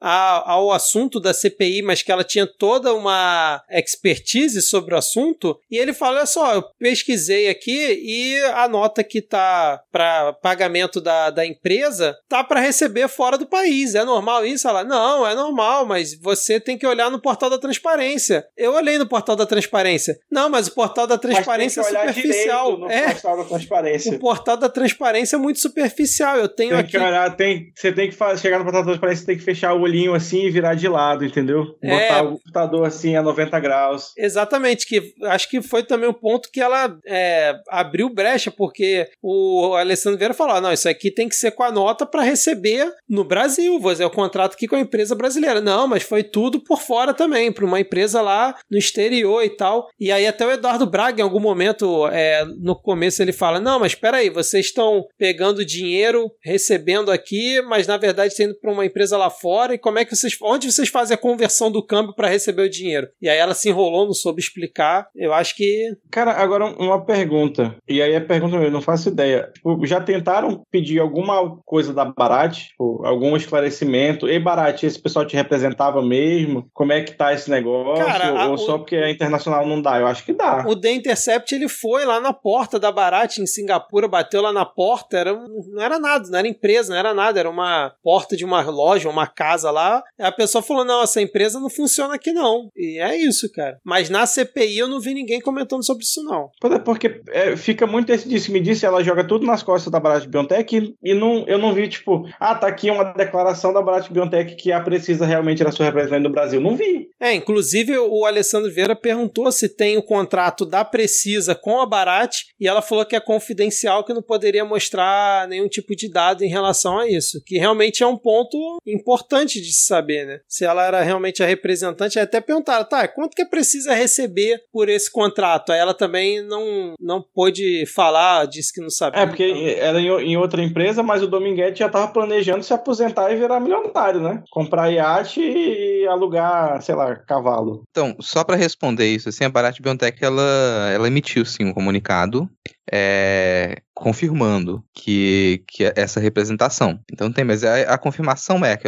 a- ao assunto da CPI, mas que ela tinha toda uma expertise sobre o assunto. E ele fala: olha só, eu pesquisei aqui e a nota que tá para pagamento da, da empresa tá para receber fora do país. É normal isso? Ela, não, é normal, mas você tem que olhar no portal da transparência. Eu olhei no portal da transparência. Não, mas o portal da transparência é superficial. É, portal da transparência. o portal da transparência é muito superficial. Eu tenho Tem aqui. que olhar, tem, você tem que chegar no portal da transparência, você tem que fechar o olhinho assim e virar de lado, entendeu? É. Botar o computador assim a 90 graus. Exatamente, que acho que foi também um ponto que ela é, abriu brecha, porque o Alessandro Vieira falou: "Ah, não, isso aqui tem que ser com a nota para receber no Brasil, vou fazer o contrato aqui com a empresa brasileira. Não, mas foi tudo por fora também, para uma empresa lá no exterior e tal. E aí até o Eduardo Braga, em algum momento, é, no começo, ele fala: Não, mas espera aí, vocês estão pegando dinheiro, recebendo aqui, mas na verdade está indo para uma empresa lá fora, e como é que vocês. Onde vocês fazem a conversão do câmbio para receber o dinheiro? E aí ela se enrolou, não soube explicar. Eu acho que. Cara, agora uma pergunta. E aí a pergunta mesmo, não faço ideia. Tipo, já tentaram pedir alguma coisa da Barat? Tipo, algum esclarecimento? Ei, Barat, esse pessoal te representava mesmo? Como é que tá esse negócio? Cara, a- Ou o- só porque é internacional não dá? Eu acho que dá. O The Intercept ele foi lá na porta da Barat em Singapura, bateu lá na porta, era, não era nada, não era empresa, não era nada, era uma porta de uma loja, uma casa lá. A pessoa falou: não, essa empresa não funciona aqui não. E é isso, cara. Mas na CPI eu não vi ninguém comentando sobre isso, não. É, Porque é, fica muito esse disse me disse, ela joga tudo nas costas da Barat Biontech e, e não, eu não vi, tipo, ah, tá aqui uma declaração da Barat Biontech que a Precisa realmente era sua representante no Brasil. Não vi. É, inclusive o Alessandro Vieira perguntou se tem o contrato da Precisa com a Barat e ela falou que é confidencial, que não poderia mostrar nenhum tipo de dado em relação a isso. Que realmente é um ponto importante de se saber, né? Se ela era realmente a representante, até perguntaram, tá, quanto que é precisa receber por esse contrato? Aí ela também não, não pôde falar, disse que não sabia. É, porque era em, em outra empresa, mas o Dominguete já tava planejando se aposentar e virar milionário, né? Comprar iate e alugar, sei lá, cavalo. Então, só para responder isso, assim, a Barat Biotech ela, ela emitiu sim um comunicado é, confirmando que, que é essa representação. Então tem, mas a, a confirmação é que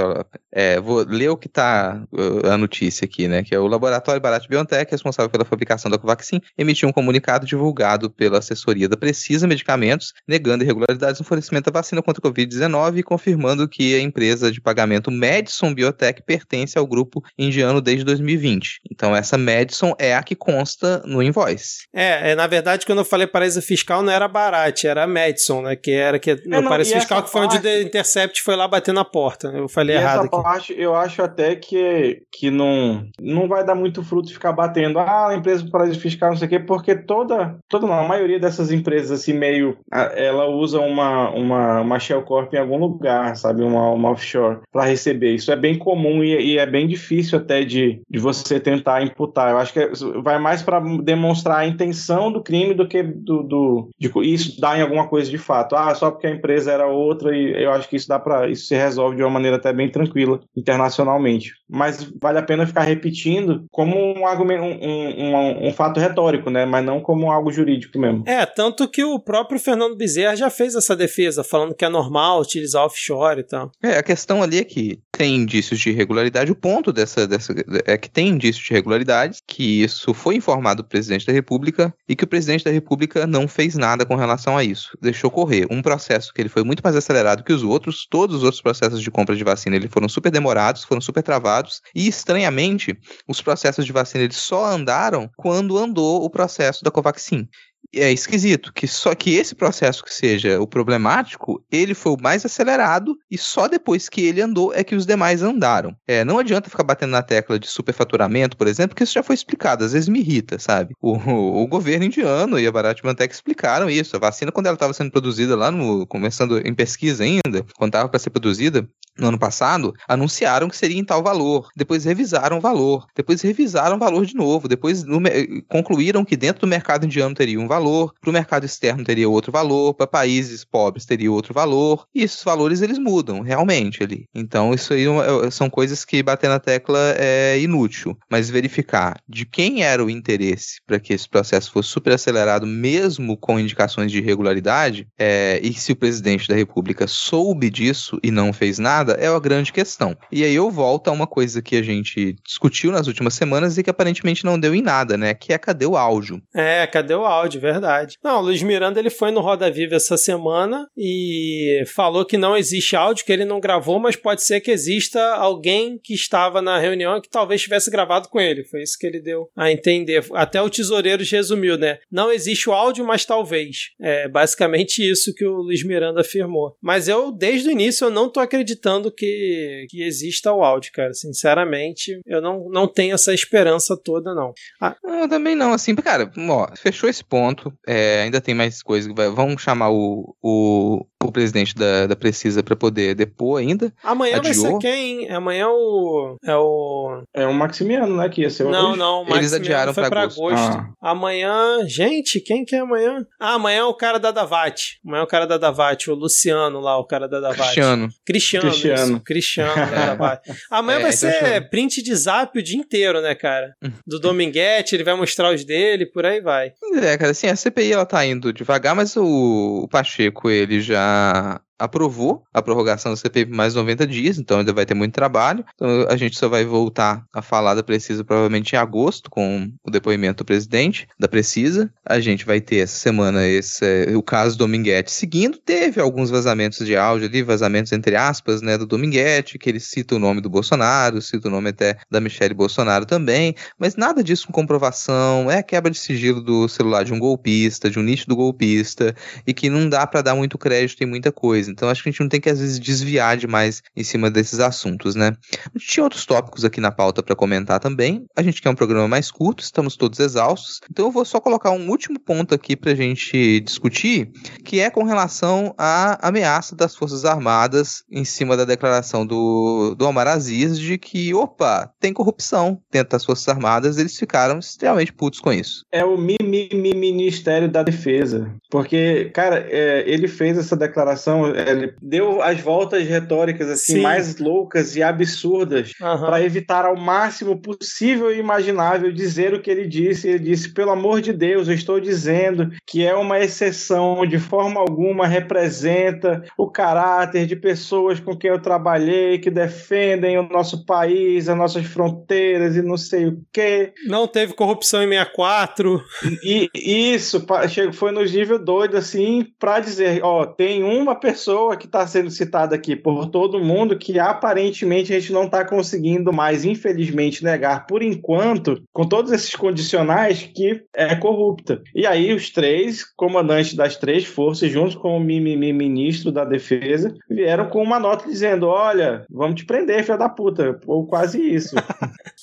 é, vou ler o que está a notícia aqui, né? Que é o laboratório Barat Biotech, responsável pela fabricação da Covaxin, emitiu um comunicado divulgado pela assessoria da Precisa Medicamentos, negando irregularidades no fornecimento da vacina contra o Covid-19 e confirmando que a empresa de pagamento Madison Biotech pertence ao grupo indiano desde 2020. Então essa Madison é a que consta no invoice. É, é, na verdade, quando eu falei paraíso fiscal, não era Barat, era Madison, né? Que era que no não, paraíso e fiscal que foi onde o parte- Intercept foi lá bater na porta. Eu falei E errado essa aqui. parte eu acho até que, que não, não vai dar muito fruto ficar batendo. Ah, a empresa do paraíso fiscal, não sei o quê, porque toda, toda não, a maioria dessas empresas, assim, meio. Ela usa uma, uma, uma Shell Corp em algum lugar, sabe? Uma, uma offshore, para receber. Isso é bem comum e, e é bem difícil até de, de você tentar imputar. Eu acho que é- vai mais para demonstrar a intenção do crime do que do, do de isso dar em alguma coisa de fato. Ah, só porque a empresa era outra e eu acho que isso dá para isso se resolve de uma maneira até bem tranquila internacionalmente. Mas vale a pena ficar repetindo como um argumento, um, um, um, fato retórico, né? Mas não como algo jurídico mesmo. É, tanto que o próprio Fernando Bezerra já fez essa defesa, falando que é normal utilizar offshore e tal. É, a questão ali é que tem indícios de irregularidade. O ponto dessa, dessa é que tem indícios de irregularidades, que isso foi informado do presidente da República e que o presidente da República não fez nada com relação a isso. Deixou correr um processo que ele foi muito mais acelerado que os outros. Todos os outros processos de compra de vacina ele foram super demorados, foram super travados e estranhamente os processos de vacina eles só andaram quando andou o processo da Covaxin é esquisito que só que esse processo que seja o problemático, ele foi o mais acelerado e só depois que ele andou é que os demais andaram. É, não adianta ficar batendo na tecla de superfaturamento, por exemplo, porque isso já foi explicado, às vezes me irrita, sabe? O, o, o governo indiano e a Bharat Mantec explicaram isso. A vacina quando ela estava sendo produzida lá no começando em pesquisa ainda, quando estava para ser produzida, no ano passado, anunciaram que seria em tal valor, depois revisaram o valor, depois revisaram o valor de novo, depois no, concluíram que dentro do mercado indiano teria um valor, para o mercado externo teria outro valor, para países pobres teria outro valor, e esses valores eles mudam realmente ali. Então isso aí é é, são coisas que bater na tecla é inútil, mas verificar de quem era o interesse para que esse processo fosse super acelerado, mesmo com indicações de irregularidade, é, e se o presidente da República soube disso e não fez nada, nada é a grande questão. E aí eu volto a uma coisa que a gente discutiu nas últimas semanas e que aparentemente não deu em nada, né? Que é cadê o áudio? É, cadê o áudio, verdade. Não, o Luiz Miranda ele foi no Roda Viva essa semana e falou que não existe áudio, que ele não gravou, mas pode ser que exista alguém que estava na reunião que talvez tivesse gravado com ele. Foi isso que ele deu a entender. Até o tesoureiro resumiu, né? Não existe o áudio, mas talvez. É basicamente isso que o Luiz Miranda afirmou. Mas eu, desde o início, eu não tô acreditando que, que exista o áudio, cara. Sinceramente, eu não, não tenho essa esperança toda, não. Ah. Eu também não, assim, cara, ó, fechou esse ponto. É, ainda tem mais coisas. Vamos chamar o, o, o presidente da, da Precisa para poder depor ainda. Amanhã Adiou. vai ser quem? Amanhã é o. É o. É o Maximiano, né? Que ia ser Não, hoje. não. Eles adiaram foi pra agosto. agosto. Ah. Amanhã. Gente, quem que é amanhã? Ah, amanhã é o cara da Davate. Amanhã é o cara da Davate, o Luciano lá, o cara da Davate. Cristiano. Cristiano. Cristiano. Cristiano da Davate. Amanhã é, vai então ser print de zap o dia inteiro, né, cara? Do Dominguete, ele vai mostrar os dele, por aí vai. É, cara, assim, a CPI ela tá indo devagar, mas o, o Pacheco, ele já uh, aprovou a prorrogação da CPI por mais 90 dias, então ainda vai ter muito trabalho. Então a gente só vai voltar a falar da Precisa provavelmente em agosto, com o depoimento do presidente da Precisa. A gente vai ter essa semana esse, é, o caso Dominguete seguindo. Teve alguns vazamentos de áudio ali, vazamentos entre aspas, né, do Dominguete, que ele cita o nome do Bolsonaro, cita o nome até da Michelle Bolsonaro também, mas nada disso com comprovação, é a quebra de sigilo do celular de um golpista, de um nicho do golpista, e que não dá para dar muito crédito em muita coisa. Então acho que a gente não tem que às vezes desviar demais em cima desses assuntos, né? A gente tinha outros tópicos aqui na pauta para comentar também. A gente quer um programa mais curto, estamos todos exaustos. Então eu vou só colocar um último ponto aqui para a gente discutir, que é com relação à ameaça das Forças Armadas em cima da declaração do, do Omar Aziz de que, opa, tem corrupção dentro das Forças Armadas. Eles ficaram extremamente putos com isso. É o mimimi Ministério da Defesa. Porque, cara, é, ele fez essa declaração ele deu as voltas retóricas assim Sim. mais loucas e absurdas uhum. para evitar ao máximo possível e imaginável dizer o que ele disse. Ele disse: pelo amor de Deus, eu estou dizendo que é uma exceção, de forma alguma representa o caráter de pessoas com quem eu trabalhei, que defendem o nosso país, as nossas fronteiras e não sei o quê. Não teve corrupção em 64. E isso foi no nível doido assim para dizer, ó, tem uma pessoa pessoa que está sendo citada aqui por todo mundo que aparentemente a gente não está conseguindo mais, infelizmente, negar por enquanto, com todos esses condicionais, que é corrupta. E aí os três comandantes das três forças, junto com o mimimi ministro da defesa, vieram com uma nota dizendo: olha, vamos te prender, filha da puta, ou quase isso.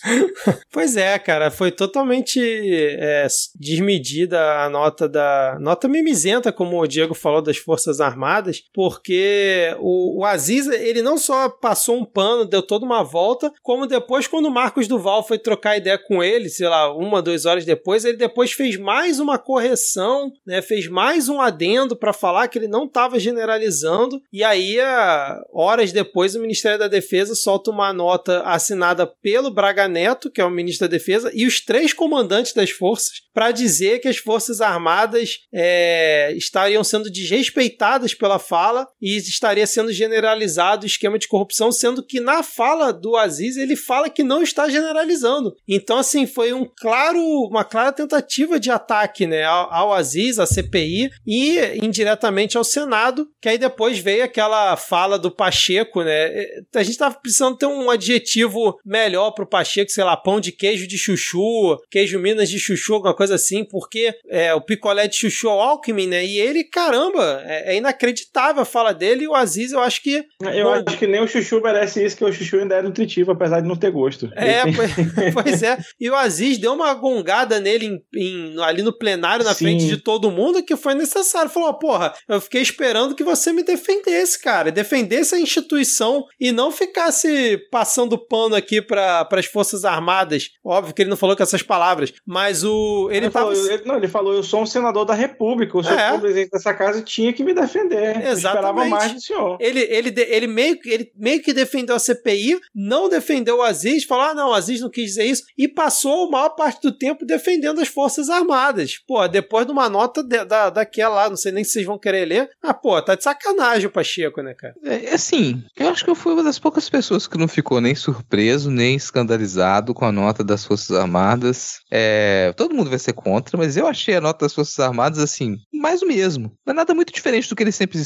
pois é, cara, foi totalmente é, desmedida a nota da. Nota mimizenta, como o Diego falou, das Forças Armadas, porque o, o Aziz, ele não só passou um pano, deu toda uma volta, como depois, quando o Marcos Duval foi trocar ideia com ele, sei lá, uma, duas horas depois, ele depois fez mais uma correção, né? Fez mais um adendo para falar que ele não estava generalizando, e aí, horas depois, o Ministério da Defesa solta uma nota assinada pelo Braga Neto, que é o ministro da Defesa, e os três comandantes das forças, para dizer que as Forças Armadas é, estariam sendo desrespeitadas pela fala e estaria sendo generalizado o esquema de corrupção, sendo que na fala do Aziz ele fala que não está generalizando. Então, assim, foi um claro, uma clara tentativa de ataque né, ao, ao Aziz, à CPI e indiretamente ao Senado, que aí depois veio aquela fala do Pacheco, né? A gente estava precisando ter um adjetivo melhor para o Pacheco, sei lá, pão de queijo de chuchu, queijo Minas de chuchu, alguma coisa assim, porque é, o picolé de chuchu ao Alckmin, né? E ele, caramba, é, é inacreditável fala dele e o Aziz, eu acho que. Eu bom, acho que nem o chuchu merece isso, que o chuchu ainda é nutritivo, apesar de não ter gosto. É, pois, pois, é. E o Aziz deu uma gongada nele em, em, ali no plenário, na Sim. frente de todo mundo, que foi necessário. Falou, porra, eu fiquei esperando que você me defendesse, cara. Defendesse a instituição e não ficasse passando pano aqui para as Forças Armadas. Óbvio que ele não falou com essas palavras, mas o. Ele, ele tava. Falou, ele, não, ele falou: eu sou um senador da República, eu sou é. o presidente dessa casa tinha que me defender. Exatamente. Esperava mais do senhor. Ele, ele, ele, meio, ele meio que defendeu a CPI, não defendeu o Aziz, falou: ah, não, o Aziz não quis dizer isso, e passou a maior parte do tempo defendendo as Forças Armadas. Pô, depois de uma nota de, da, daquela lá, não sei nem se vocês vão querer ler. Ah, pô, tá de sacanagem o Pacheco, né, cara? É, assim, eu acho que eu fui uma das poucas pessoas que não ficou nem surpreso, nem escandalizado com a nota das Forças Armadas. É, todo mundo vai ser contra, mas eu achei a nota das Forças Armadas, assim, mais o mesmo. Não é nada muito diferente do que eles sempre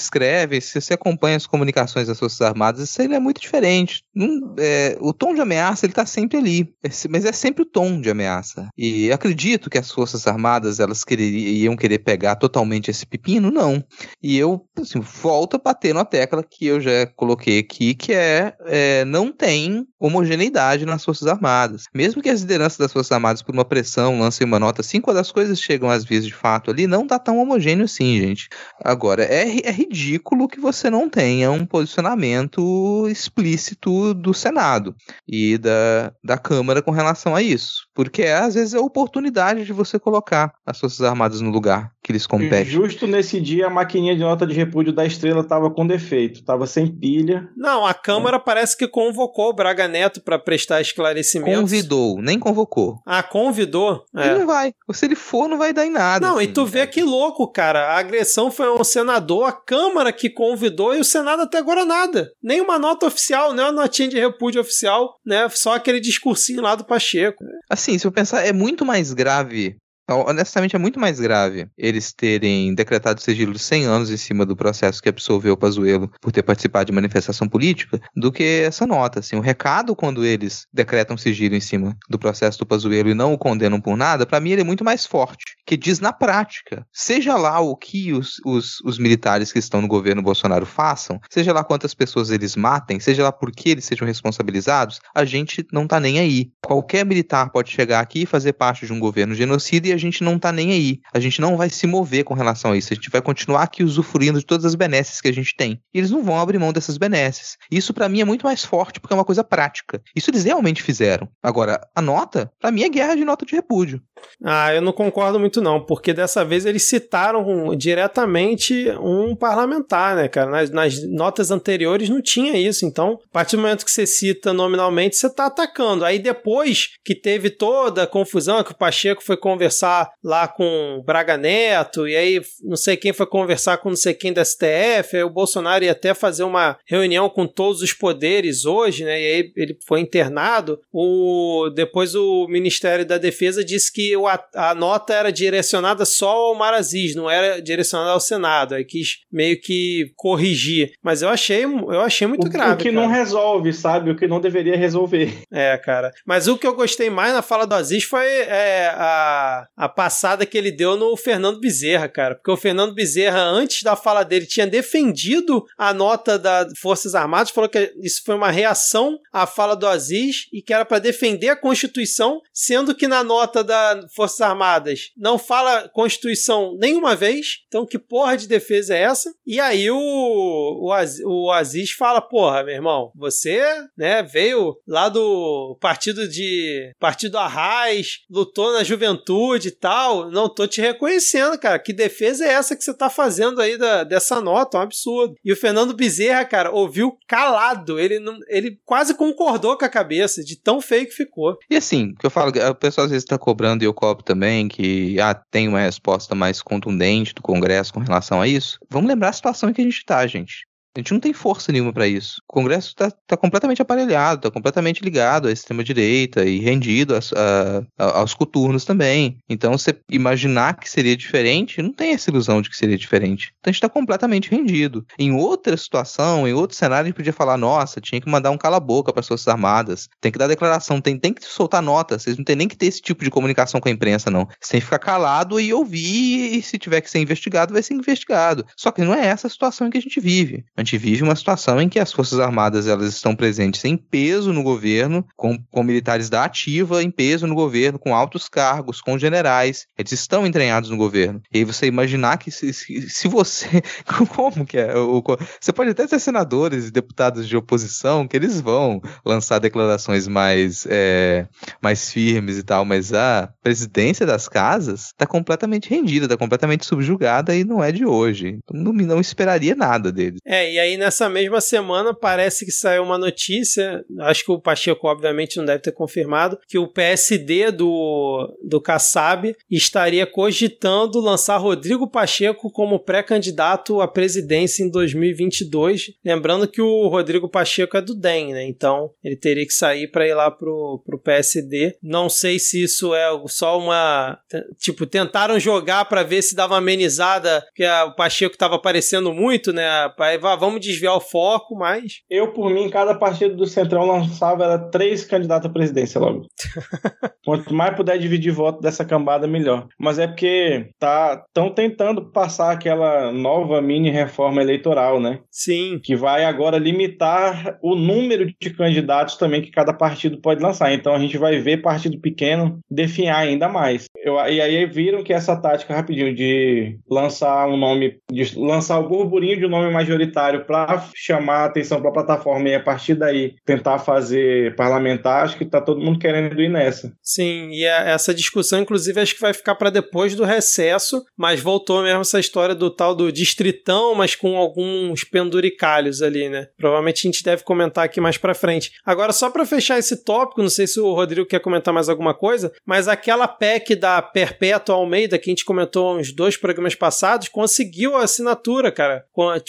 Se você acompanha as comunicações das Forças Armadas, isso aí é muito diferente. Não, é, o tom de ameaça, ele tá sempre ali. Mas é sempre o tom de ameaça. E acredito que as Forças Armadas, elas queriam querer pegar totalmente esse pepino? Não. E eu, assim, volto a bater na tecla que eu já coloquei aqui, que é, é não tem homogeneidade nas Forças Armadas. Mesmo que as lideranças das Forças Armadas, por uma pressão, lancem uma nota assim, quando as coisas chegam às vias de fato ali, não tá tão homogêneo assim, gente. Agora, é, é ridículo que você não tenha um posicionamento explícito do Senado e da, da Câmara com relação a isso. Porque às vezes é a oportunidade de você colocar as Forças Armadas no lugar que eles competem. Justo nesse dia, a maquininha de nota de repúdio da estrela estava com defeito, estava sem pilha. Não, a Câmara é. parece que convocou o Braga Neto para prestar esclarecimentos. Convidou, nem convocou. Ah, convidou? É. Ele não vai. Se ele for, não vai dar em nada. Não, assim, e tu vê que louco, cara. A agressão foi um senador, a Câmara que convidou e o Senado até agora nada. Nem uma nota oficial, nem uma notinha de repúdio oficial, né? Só aquele discursinho lá do Pacheco. Assim, se eu pensar, é muito mais grave honestamente, é muito mais grave eles terem decretado sigilo de 100 anos em cima do processo que absolveu o Pazuello por ter participado de manifestação política do que essa nota. Assim, o recado, quando eles decretam sigilo em cima do processo do Pazuello e não o condenam por nada, para mim ele é muito mais forte, que diz na prática, seja lá o que os, os, os militares que estão no governo Bolsonaro façam, seja lá quantas pessoas eles matem, seja lá por que eles sejam responsabilizados, a gente não tá nem aí. Qualquer militar pode chegar aqui e fazer parte de um governo genocida e a gente não tá nem aí. A gente não vai se mover com relação a isso. A gente vai continuar aqui usufruindo de todas as benesses que a gente tem. E eles não vão abrir mão dessas benesses. Isso para mim é muito mais forte porque é uma coisa prática. Isso eles realmente fizeram. Agora, a nota, para mim é guerra de nota de repúdio. Ah, eu não concordo muito não, porque dessa vez eles citaram diretamente um parlamentar, né, cara? Nas, nas notas anteriores não tinha isso. Então, a partir do momento que você cita nominalmente, você tá atacando. Aí depois que teve toda a confusão, que o Pacheco foi conversar conversar lá com Braga Neto, e aí não sei quem foi conversar com não sei quem da STF, aí o Bolsonaro ia até fazer uma reunião com todos os poderes hoje, né? E aí ele foi internado. O, depois o Ministério da Defesa disse que o, a, a nota era direcionada só ao Maraziz, não era direcionada ao Senado. Aí quis meio que corrigir. Mas eu achei, eu achei muito o, grave. O que cara. não resolve, sabe? O que não deveria resolver. É, cara. Mas o que eu gostei mais na fala do Aziz foi é, a, a passada que ele deu no Fernando Bezerra, cara. Porque o Fernando Bezerra, antes da fala dele, tinha defendido a nota das Forças Armadas, falou que isso foi uma reação à fala do Aziz e que era para defender a Constituição, sendo que na nota das Forças Armadas não fala Constituição nenhuma vez. Então, que porra de defesa é essa? E aí o, o, Aziz, o Aziz fala: porra, meu irmão, você né, veio lá do partido de. Partido Arraiz, lutou na juventude tal. Não tô te reconhecendo, cara. Que defesa é essa que você tá fazendo aí da, dessa nota? É um absurdo. E o Fernando Bezerra, cara, ouviu calado. Ele, não, ele quase concordou com a cabeça de tão feio que ficou. E assim, que eu falo, o pessoal às vezes tá cobrando, e eu cobro também, que ah, tem uma resposta mais contundente do Congresso com relação a isso. Vamos lembrar a situação em que a gente tá, gente. A gente não tem força nenhuma para isso. O Congresso está tá completamente aparelhado, está completamente ligado à extrema-direita e rendido a, a, aos coturnos também. Então, você imaginar que seria diferente, não tem essa ilusão de que seria diferente. Então, a gente está completamente rendido. Em outra situação, em outro cenário, a gente podia falar: nossa, tinha que mandar um cala-boca para as Forças Armadas, tem que dar declaração, tem, tem que soltar nota. Vocês não tem nem que ter esse tipo de comunicação com a imprensa, não. Você tem que ficar calado e ouvir, e se tiver que ser investigado, vai ser investigado. Só que não é essa a situação em que a gente vive. A gente vive uma situação em que as Forças Armadas elas estão presentes em peso no governo, com, com militares da ativa em peso no governo, com altos cargos, com generais. Eles estão entranhados no governo. E aí você imaginar que se, se, você. Como que é? Você pode até ter senadores e deputados de oposição que eles vão lançar declarações mais, é, mais firmes e tal, mas a presidência das casas está completamente rendida, está completamente subjugada e não é de hoje. Então, não, não esperaria nada deles. É, e aí nessa mesma semana parece que saiu uma notícia, acho que o Pacheco obviamente não deve ter confirmado, que o PSD do, do Kassab estaria cogitando lançar Rodrigo Pacheco como pré-candidato à presidência em 2022. Lembrando que o Rodrigo Pacheco é do DEM, né? Então ele teria que sair para ir lá pro, pro PSD. Não sei se isso é só uma. Tipo, tentaram jogar para ver se dava amenizada, que o Pacheco estava aparecendo muito, né? Vamos desviar o foco, mas. Eu, por mim, cada partido do Centrão lançava era três candidatos à presidência logo. Quanto mais puder dividir voto dessa cambada, melhor. Mas é porque tá tão tentando passar aquela nova mini reforma eleitoral, né? Sim. Que vai agora limitar o número de candidatos também que cada partido pode lançar. Então a gente vai ver partido pequeno definhar ainda mais. Eu, e aí viram que essa tática rapidinho de lançar um nome, de lançar o burburinho de um nome majoritário para chamar a atenção para a plataforma e a partir daí tentar fazer parlamentar, acho que está todo mundo querendo ir nessa. Sim, e a, essa discussão, inclusive, acho que vai ficar para depois do recesso, mas voltou mesmo essa história do tal do distritão, mas com alguns penduricalhos ali, né? Provavelmente a gente deve comentar aqui mais para frente. Agora, só para fechar esse tópico, não sei se o Rodrigo quer comentar mais alguma coisa, mas aquela PEC da Perpétua Almeida, que a gente comentou uns dois programas passados, conseguiu a assinatura, cara.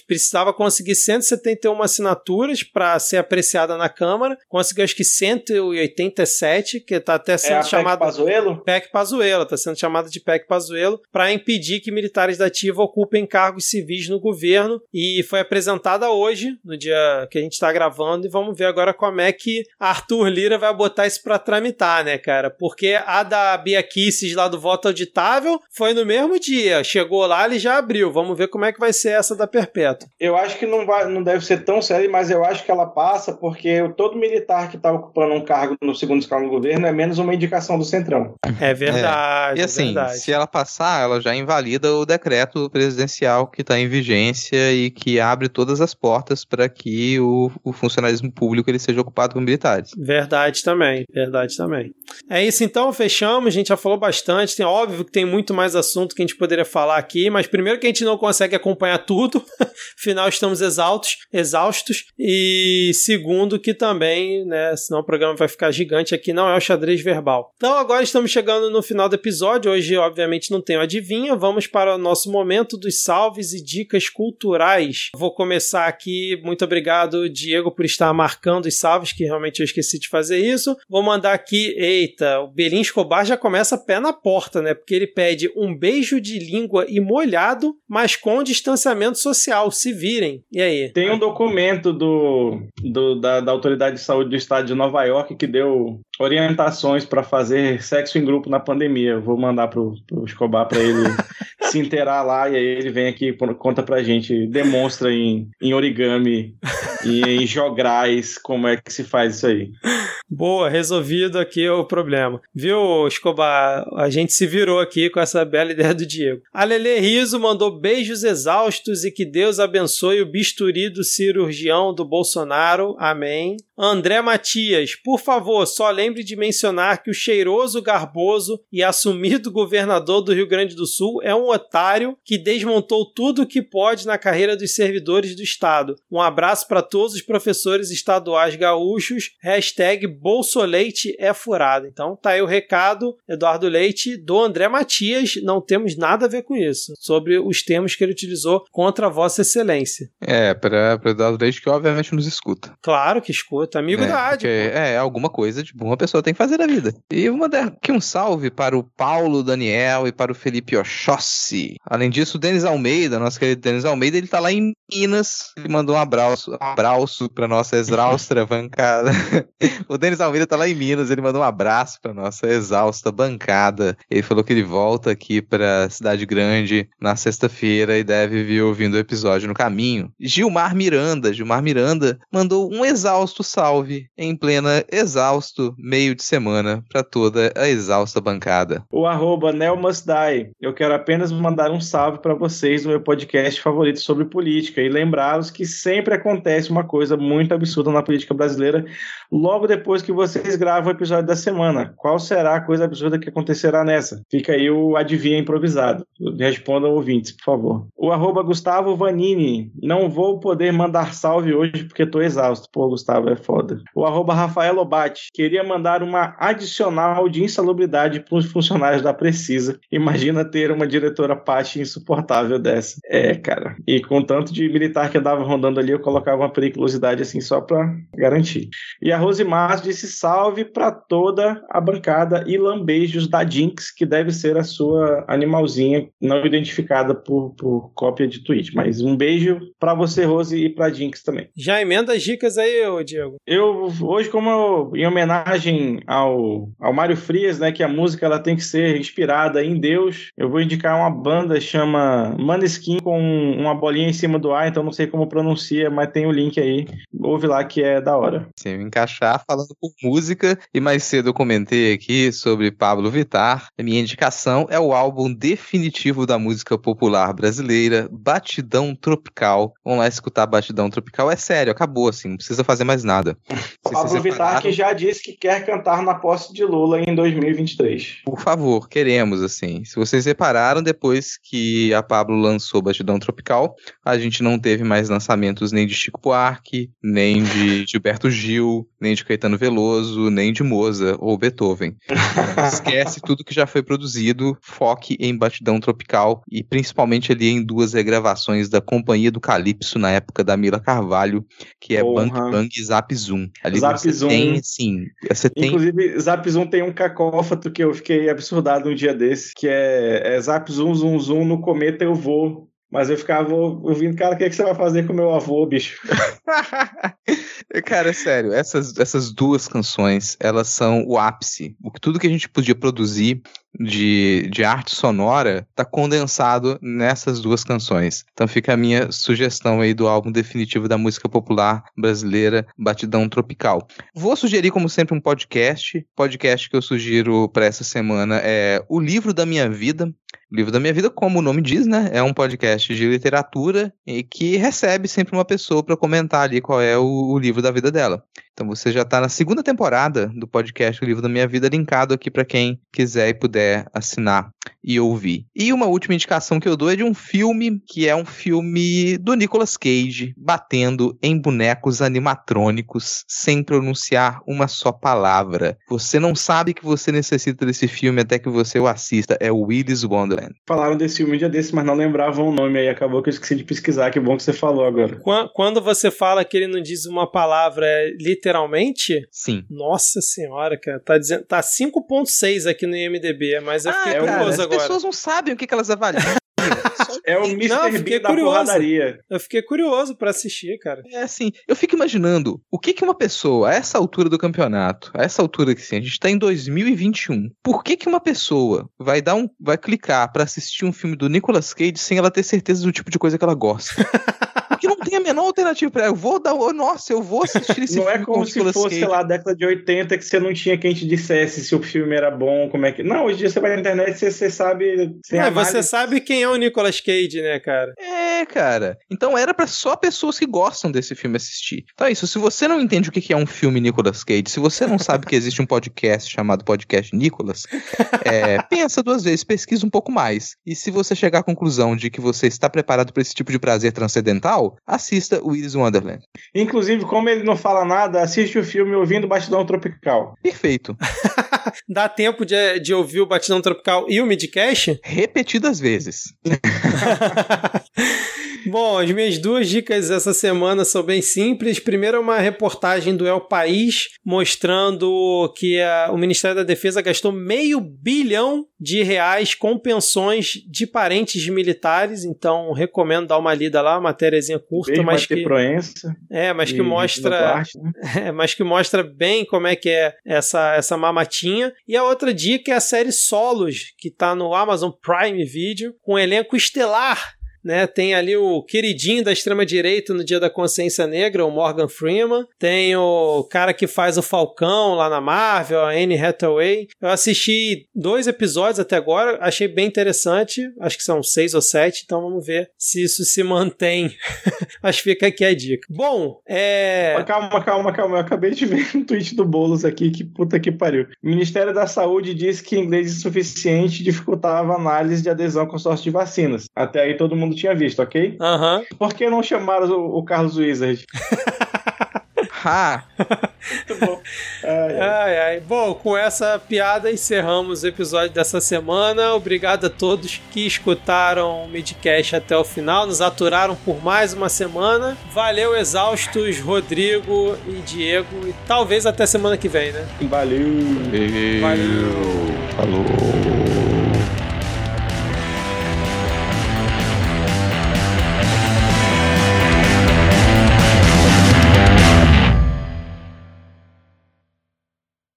Precisava conseguir conseguir 171 assinaturas para ser apreciada na Câmara, conseguiu acho que 187, que está até sendo é chamada. PEC Pazuelo? PEC Pazuello, está sendo chamada de PEC Pazuello, para impedir que militares da ativa ocupem cargos civis no governo. E foi apresentada hoje, no dia que a gente está gravando, e vamos ver agora como é que Arthur Lira vai botar isso para tramitar, né, cara? Porque a da Bia Kisses lá do voto auditável foi no mesmo dia, chegou lá, ele já abriu. Vamos ver como é que vai ser essa da Perpétua. Eu acho que não, vai, não deve ser tão sério, mas eu acho que ela passa porque todo militar que está ocupando um cargo no segundo escalão do governo é menos uma indicação do Centrão. É verdade. É. E assim, é verdade. se ela passar, ela já invalida o decreto presidencial que está em vigência e que abre todas as portas para que o, o funcionalismo público ele seja ocupado por militares. Verdade também, verdade também. É isso então, fechamos. A gente já falou bastante. Tem óbvio que tem muito mais assunto que a gente poderia falar aqui, mas primeiro que a gente não consegue acompanhar tudo, afinal estamos estamos exaustos, exaustos. E segundo, que também, né, senão o programa vai ficar gigante aqui, não é o xadrez verbal. Então agora estamos chegando no final do episódio. Hoje, obviamente, não tenho adivinha. Vamos para o nosso momento dos salves e dicas culturais. Vou começar aqui. Muito obrigado, Diego, por estar marcando os salves, que realmente eu esqueci de fazer isso. Vou mandar aqui. Eita, o Belim Escobar já começa pé na porta, né? Porque ele pede um beijo de língua e molhado, mas com distanciamento social. Se virem. E aí? Tem um documento do, do da, da Autoridade de Saúde do Estado de Nova York que deu orientações para fazer sexo em grupo na pandemia. Eu vou mandar pro, pro Escobar para ele se inteirar lá e aí ele vem aqui conta pra gente, demonstra em, em origami e em jograis como é que se faz isso aí. Boa, resolvido aqui o problema. Viu, Escobar? A gente se virou aqui com essa bela ideia do Diego. A Lele Riso mandou beijos exaustos e que Deus abençoe o bisturi do cirurgião do Bolsonaro. Amém. André Matias, por favor, só lembre de mencionar que o cheiroso, garboso e assumido governador do Rio Grande do Sul é um otário que desmontou tudo o que pode na carreira dos servidores do Estado. Um abraço para todos os professores estaduais gaúchos. Hashtag Bolsoleite é furado. Então tá aí o recado, Eduardo Leite, do André Matias. Não temos nada a ver com isso. Sobre os termos que ele utilizou contra Vossa Excelência. É, para Eduardo Leite, que obviamente nos escuta. Claro que escuta, amigo é, da rádio. É, alguma coisa de uma pessoa tem que fazer na vida. E vou mandar aqui um salve para o Paulo Daniel e para o Felipe Oxóssi. Além disso, o Denis Almeida, nosso querido Denis Almeida, ele tá lá em Minas. Ele mandou um abraço, um abraço para nossa exaustra bancada. o Denis Almeida tá lá em Minas, ele mandou um abraço para nossa exausta bancada. Ele falou que ele volta aqui para Cidade Grande na sexta-feira e deve vir ouvindo o episódio no caminho. Gilmar Miranda, Gilmar Miranda mandou um exausto salve em plena exausto meio de semana para toda a exausta bancada. O arroba Nelmasdai. Eu quero apenas mandar um salve para vocês no meu podcast favorito sobre política e lembrá-los que sempre acontece uma coisa muito absurda na política brasileira logo depois que vocês gravam o episódio da semana. Qual será a coisa absurda que acontecerá nessa? Fica aí o adivinha improvisado. Respondam ouvintes, por favor. O arroba Gustavo Vanini. Não vou poder mandar salve hoje porque tô exausto. Pô, Gustavo, é foda. O arroba Rafael Obate. Queria mandar uma adicional de insalubridade para os funcionários da Precisa. Imagina ter uma diretora Paty insuportável dessa. É, cara. E com tanto de militar que andava rondando ali, eu colocava uma periculosidade assim só para garantir. E a Rosimar disse salve para toda a bancada e lambejos da Jinx, que deve ser a sua animalzinha não identificada por, por cópia de tweet. Mas um beijo para você, Rose, e para Jinx também. Já emenda as dicas aí, Diego. Eu, hoje, como eu, em homenagem ao, ao Mário Frias, né, que a música ela tem que ser inspirada em Deus, eu vou indicar uma banda chama Maneskin com uma bolinha em cima do ar, então não sei como pronuncia, mas tem o link aí. Ouve lá que é da hora. Sim, encaixar falando por música. E mais cedo eu comentei aqui sobre Pablo Vittar. A minha indicação é o álbum definitivo da música popular brasileira, Batidão Tropical. Vamos lá escutar Batidão Tropical. É sério, acabou assim, não precisa fazer mais nada. Pablo Vittar que já disse que quer cantar na posse de Lula em 2023. Por favor, queremos assim. Se vocês repararam, depois que a Pablo lançou Batidão Tropical, a gente não teve mais lançamentos nem de Chico Buarque, nem de Gilberto Gil, nem de Caetano Veloso, nem de Moza ou Beethoven. Esquece tudo que já foi produzido, foque em Batidão Tropical e principalmente ali em duas regravações da Companhia do Calypso na época da Mila Carvalho, que é Porra. Bang Bang Zap Zoom. Ali Zap Zoom. tem, sim, você tem... Inclusive, Zap Zoom tem um cacófato que eu fiquei absurdado um dia desse, que é, é Zap Zoom, Zoom, Zoom, no cometa eu vou, mas eu ficava ouvindo, cara, o que, é que você vai fazer com meu avô, bicho? cara, sério, essas, essas duas canções, elas são o ápice. O tudo que a gente podia produzir de, de arte sonora tá condensado nessas duas canções. Então fica a minha sugestão aí do álbum definitivo da música popular brasileira, Batidão Tropical. Vou sugerir, como sempre, um podcast. Podcast que eu sugiro para essa semana é O Livro da Minha Vida, o Livro da Minha Vida, como o nome diz, né? É um podcast de literatura e que recebe sempre uma pessoa para comentar ali qual é o, o, livro da vida dela. Então você já está na segunda temporada do podcast O Livro da Minha Vida, linkado aqui para quem quiser e puder assinar e ouvir. E uma última indicação que eu dou é de um filme que é um filme do Nicolas Cage batendo em bonecos animatrônicos sem pronunciar uma só palavra. Você não sabe que você necessita desse filme até que você o assista. É o Willis Wonderland. Falaram desse filme um dia desse, mas não lembravam o nome aí. Acabou que eu esqueci de pesquisar. Que bom que você falou agora. Quando você fala que ele não diz uma palavra é literalmente? Sim. Nossa senhora, cara. Tá, dizendo, tá 5.6 aqui no IMDB, mas eu ah, fiquei curioso agora. As pessoas não sabem o que, que elas avaliam. É o Mr. Não, da curioso. porradaria. Eu fiquei curioso pra assistir, cara. É assim, eu fico imaginando o que que uma pessoa, a essa altura do campeonato, a essa altura que sim, a gente tá em 2021, por que que uma pessoa vai dar um, vai clicar pra assistir um filme do Nicolas Cage sem ela ter certeza do tipo de coisa que ela gosta? Porque não tem a menor alternativa pra ela. Eu vou dar, oh, nossa, eu vou assistir esse Não filme é com como se fosse, Cage. sei lá, a década de 80 que você não tinha quem te dissesse se o filme era bom, como é que. Não, hoje em dia você vai na internet e você, você sabe. Sem É, você sabe quem é o Nicolas Cage, né, cara? É, cara. Então era pra só pessoas que gostam desse filme assistir. Então é isso. Se você não entende o que que é um filme Nicolas Cage, se você não sabe que existe um podcast chamado Podcast Nicolas, é, pensa duas vezes, pesquisa um pouco mais. E se você chegar à conclusão de que você está preparado para esse tipo de prazer transcendental, assista Willis Wonderland. Inclusive, como ele não fala nada, assiste o filme ouvindo Bastidão Tropical. Perfeito. Dá tempo de, de ouvir o Batidão Tropical e o Midcast? Repetidas vezes. ハハハハ! Bom, as minhas duas dicas essa semana são bem simples. Primeiro é uma reportagem do El País mostrando que a- o Ministério da Defesa gastou meio bilhão de reais com pensões de parentes de militares. Então recomendo dar uma lida lá, matériazinha curta, Beijo, mas que Proença. é, mas que mostra Duarte, né? é, mas que mostra bem como é que é essa, essa mamatinha. E a outra dica é a série Solos, que tá no Amazon Prime Video, com um elenco estelar. Né, tem ali o queridinho da extrema-direita no Dia da Consciência Negra, o Morgan Freeman. Tem o cara que faz o Falcão lá na Marvel, a Anne Hathaway. Eu assisti dois episódios até agora, achei bem interessante. Acho que são seis ou sete, então vamos ver se isso se mantém. Mas fica aqui a dica. Bom, é. Calma, calma, calma. Eu acabei de ver um tweet do Boulos aqui, que puta que pariu. O Ministério da Saúde disse que inglês insuficiente dificultava a análise de adesão ao consórcio de vacinas. Até aí todo mundo tinha visto, ok? Aham. Por que não chamaram o, o Carlos Wizard? Ha! Muito bom. Ai, ai. Ai, ai. Bom, com essa piada encerramos o episódio dessa semana. Obrigado a todos que escutaram o Midcast até o final, nos aturaram por mais uma semana. Valeu, exaustos, Rodrigo e Diego. E talvez até semana que vem, né? Valeu. Valeu. Valeu. Falou.